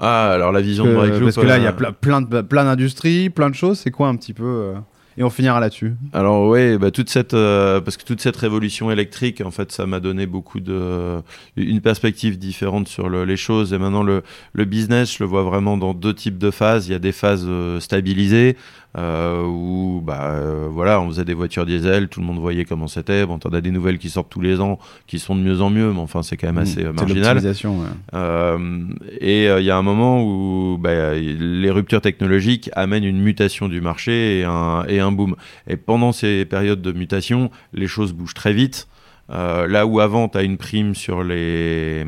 Ah, alors la vision de Que- Brightloop. parce que là, il y a euh, ple- plein de- plein d'industries, plein de choses. C'est quoi un petit peu euh, Et on finira là-dessus. Alors oui, bah, toute cette parce que toute cette révolution électrique, en fait, ça m'a donné beaucoup de une perspective différente sur le- les choses. Et maintenant, le, le business, je le vois vraiment dans deux types de phases. Il y a des phases stabilisées euh, où bah euh, voilà, on faisait des voitures diesel, tout le monde voyait comment c'était. Bon, t'en as des nouvelles qui sortent tous les ans, qui sont de mieux en mieux, mais enfin, c'est quand même assez euh, Mmh, marginal. ouais. Euh, et il y a un moment où bah, les ruptures technologiques amènent une mutation du marché et un, et un boom. Et pendant ces périodes de mutation, les choses bougent très vite. Euh, là où avant, tu as une prime sur, les,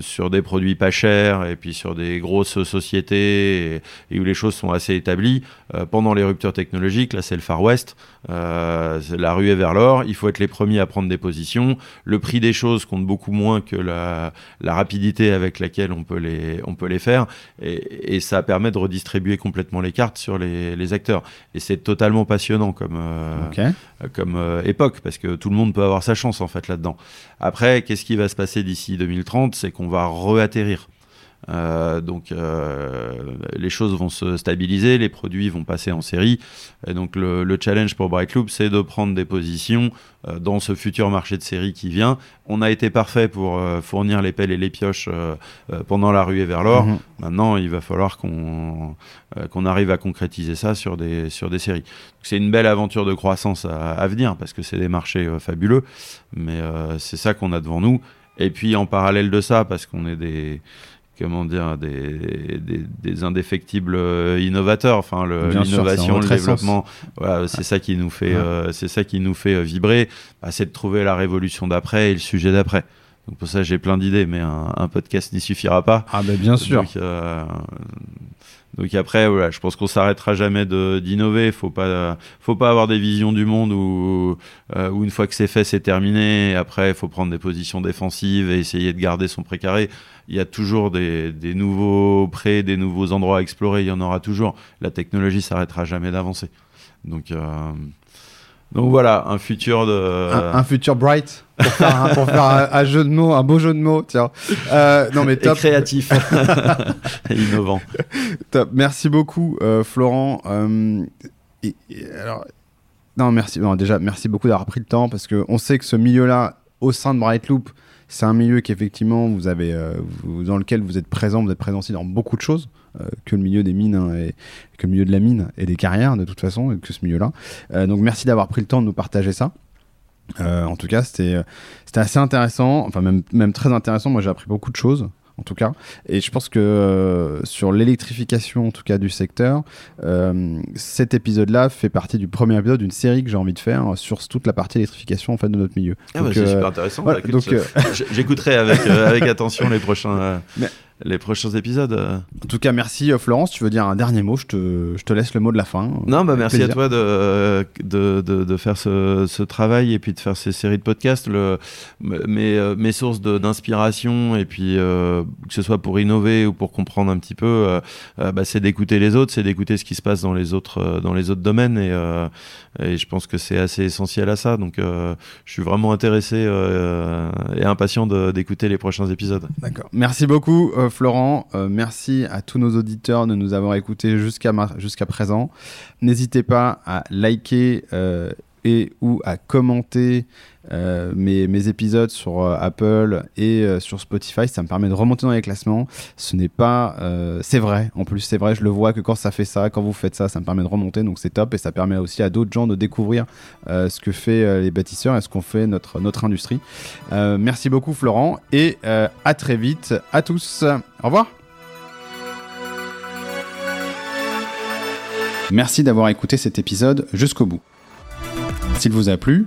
sur des produits pas chers et puis sur des grosses sociétés et, et où les choses sont assez établies, euh, pendant les ruptures technologiques, là c'est le Far West, euh, la ruée vers l'or, il faut être les premiers à prendre des positions, le prix des choses compte beaucoup moins que la, la rapidité avec laquelle on peut les, on peut les faire et, et ça permet de redistribuer complètement les cartes sur les, les acteurs. Et c'est totalement passionnant comme, euh, euh, comme euh, époque, parce que tout le monde peut avoir sa chance en fait là-dedans. Après, qu'est-ce qui va se passer d'ici 2030 C'est qu'on va re-atterrir. Euh, donc euh, les choses vont se stabiliser, les produits vont passer en série. Et donc le, le challenge pour Brightloop, c'est de prendre des positions euh, dans ce futur marché de série qui vient. On a été parfait pour euh, fournir les pelles et les pioches pendant la ruée vers l'or. Mhm. Maintenant, il va falloir qu'on qu'on arrive à concrétiser ça sur des, sur des séries. C'est une belle aventure de croissance à, à venir parce que c'est des marchés fabuleux, mais c'est ça qu'on a devant nous. Et puis en parallèle de ça, parce qu'on est des comment dire des, des, des indéfectibles euh, innovateurs enfin l'innovation le développement voilà c'est ça qui nous fait euh, c'est ça qui nous fait euh, vibrer. Bah, c'est de trouver la révolution d'après et le sujet d'après. Donc pour ça j'ai plein d'idées mais un, un podcast n'y suffira pas. Ah, ben bien sûr. donc, euh, donc après, voilà, je pense qu'on s'arrêtera jamais d'innover. Faut pas, faut pas avoir des visions du monde où, euh, où une fois que c'est fait, c'est terminé. Après, il faut prendre des positions défensives et essayer de garder son précaré. Il y a toujours des, des nouveaux prés, des nouveaux endroits à explorer. Il y en aura toujours. La technologie s'arrêtera jamais d'avancer. Donc, euh, donc voilà, un futur de. Un, un futur bright pour faire, un, pour faire un, un jeu de mots, un beau jeu de mots. Tiens. Euh, non mais et top. créatif et innovant. Top. Merci beaucoup, euh, Florent. Euh, et- et alors, non, merci. non, déjà, merci beaucoup d'avoir pris le temps parce que on sait que ce milieu-là, au sein de Brightloop, c'est un milieu qu'effectivement vous avez, vous- dans lequel vous êtes présent. Vous êtes présent aussi dans beaucoup de choses que le milieu des mines hein, et que le milieu de la mine et des carrières de toute façon, et que ce milieu-là. Euh, donc, merci d'avoir pris le temps de nous partager ça. Euh, en tout cas, c'était euh, assez intéressant, enfin même, même très intéressant. Moi, j'ai appris beaucoup de choses, en tout cas. Et je pense que euh, sur l'électrification, en tout cas du secteur, euh, cet épisode-là fait partie du premier épisode d'une série que j'ai envie de faire sur toute la partie électrification en fait de notre milieu. Ah bah, c'est euh, super intéressant. voilà, donc, euh, J'écouterai avec, euh, avec attention les prochains, euh, Mais- les prochains épisodes. euh. En tout cas, merci euh, Florence. Tu veux dire un dernier mot? Je te, je te laisse le mot de la fin. Non, bah merci plaisir. à toi de, de, de, de faire ce, ce travail et puis de faire ces séries de podcasts. Le, mes, euh, mes sources d'inspiration et puis euh, que ce soit pour innover ou pour comprendre un petit peu, euh, euh, bah, c'est d'écouter les autres, c'est d'écouter ce qui se passe dans les autres, euh, dans les autres domaines et, euh, et je pense que c'est assez essentiel à ça. Donc euh, je suis vraiment intéressé euh, et impatient d'écouter les prochains épisodes. D'accord. Merci beaucoup, Florent. Euh, merci à tous nos auditeurs de nous avoir écoutés jusqu'à jusqu'à présent. N'hésitez pas à liker euh, et ou à commenter euh, mes, épisodes sur euh, Apple et euh, sur Spotify. Ça me permet de remonter dans les classements. Ce n'est pas, c'est vrai. En plus, c'est vrai. Je le vois que quand ça fait ça, quand vous faites ça, ça me permet de remonter. Donc c'est top et ça permet aussi à d'autres gens de découvrir ce que fait les bâtisseurs et ce qu'on fait notre notre industrie. Merci beaucoup Florent et à très vite à tous. Au revoir. Merci d'avoir écouté cet épisode jusqu'au bout. S'il vous a plu,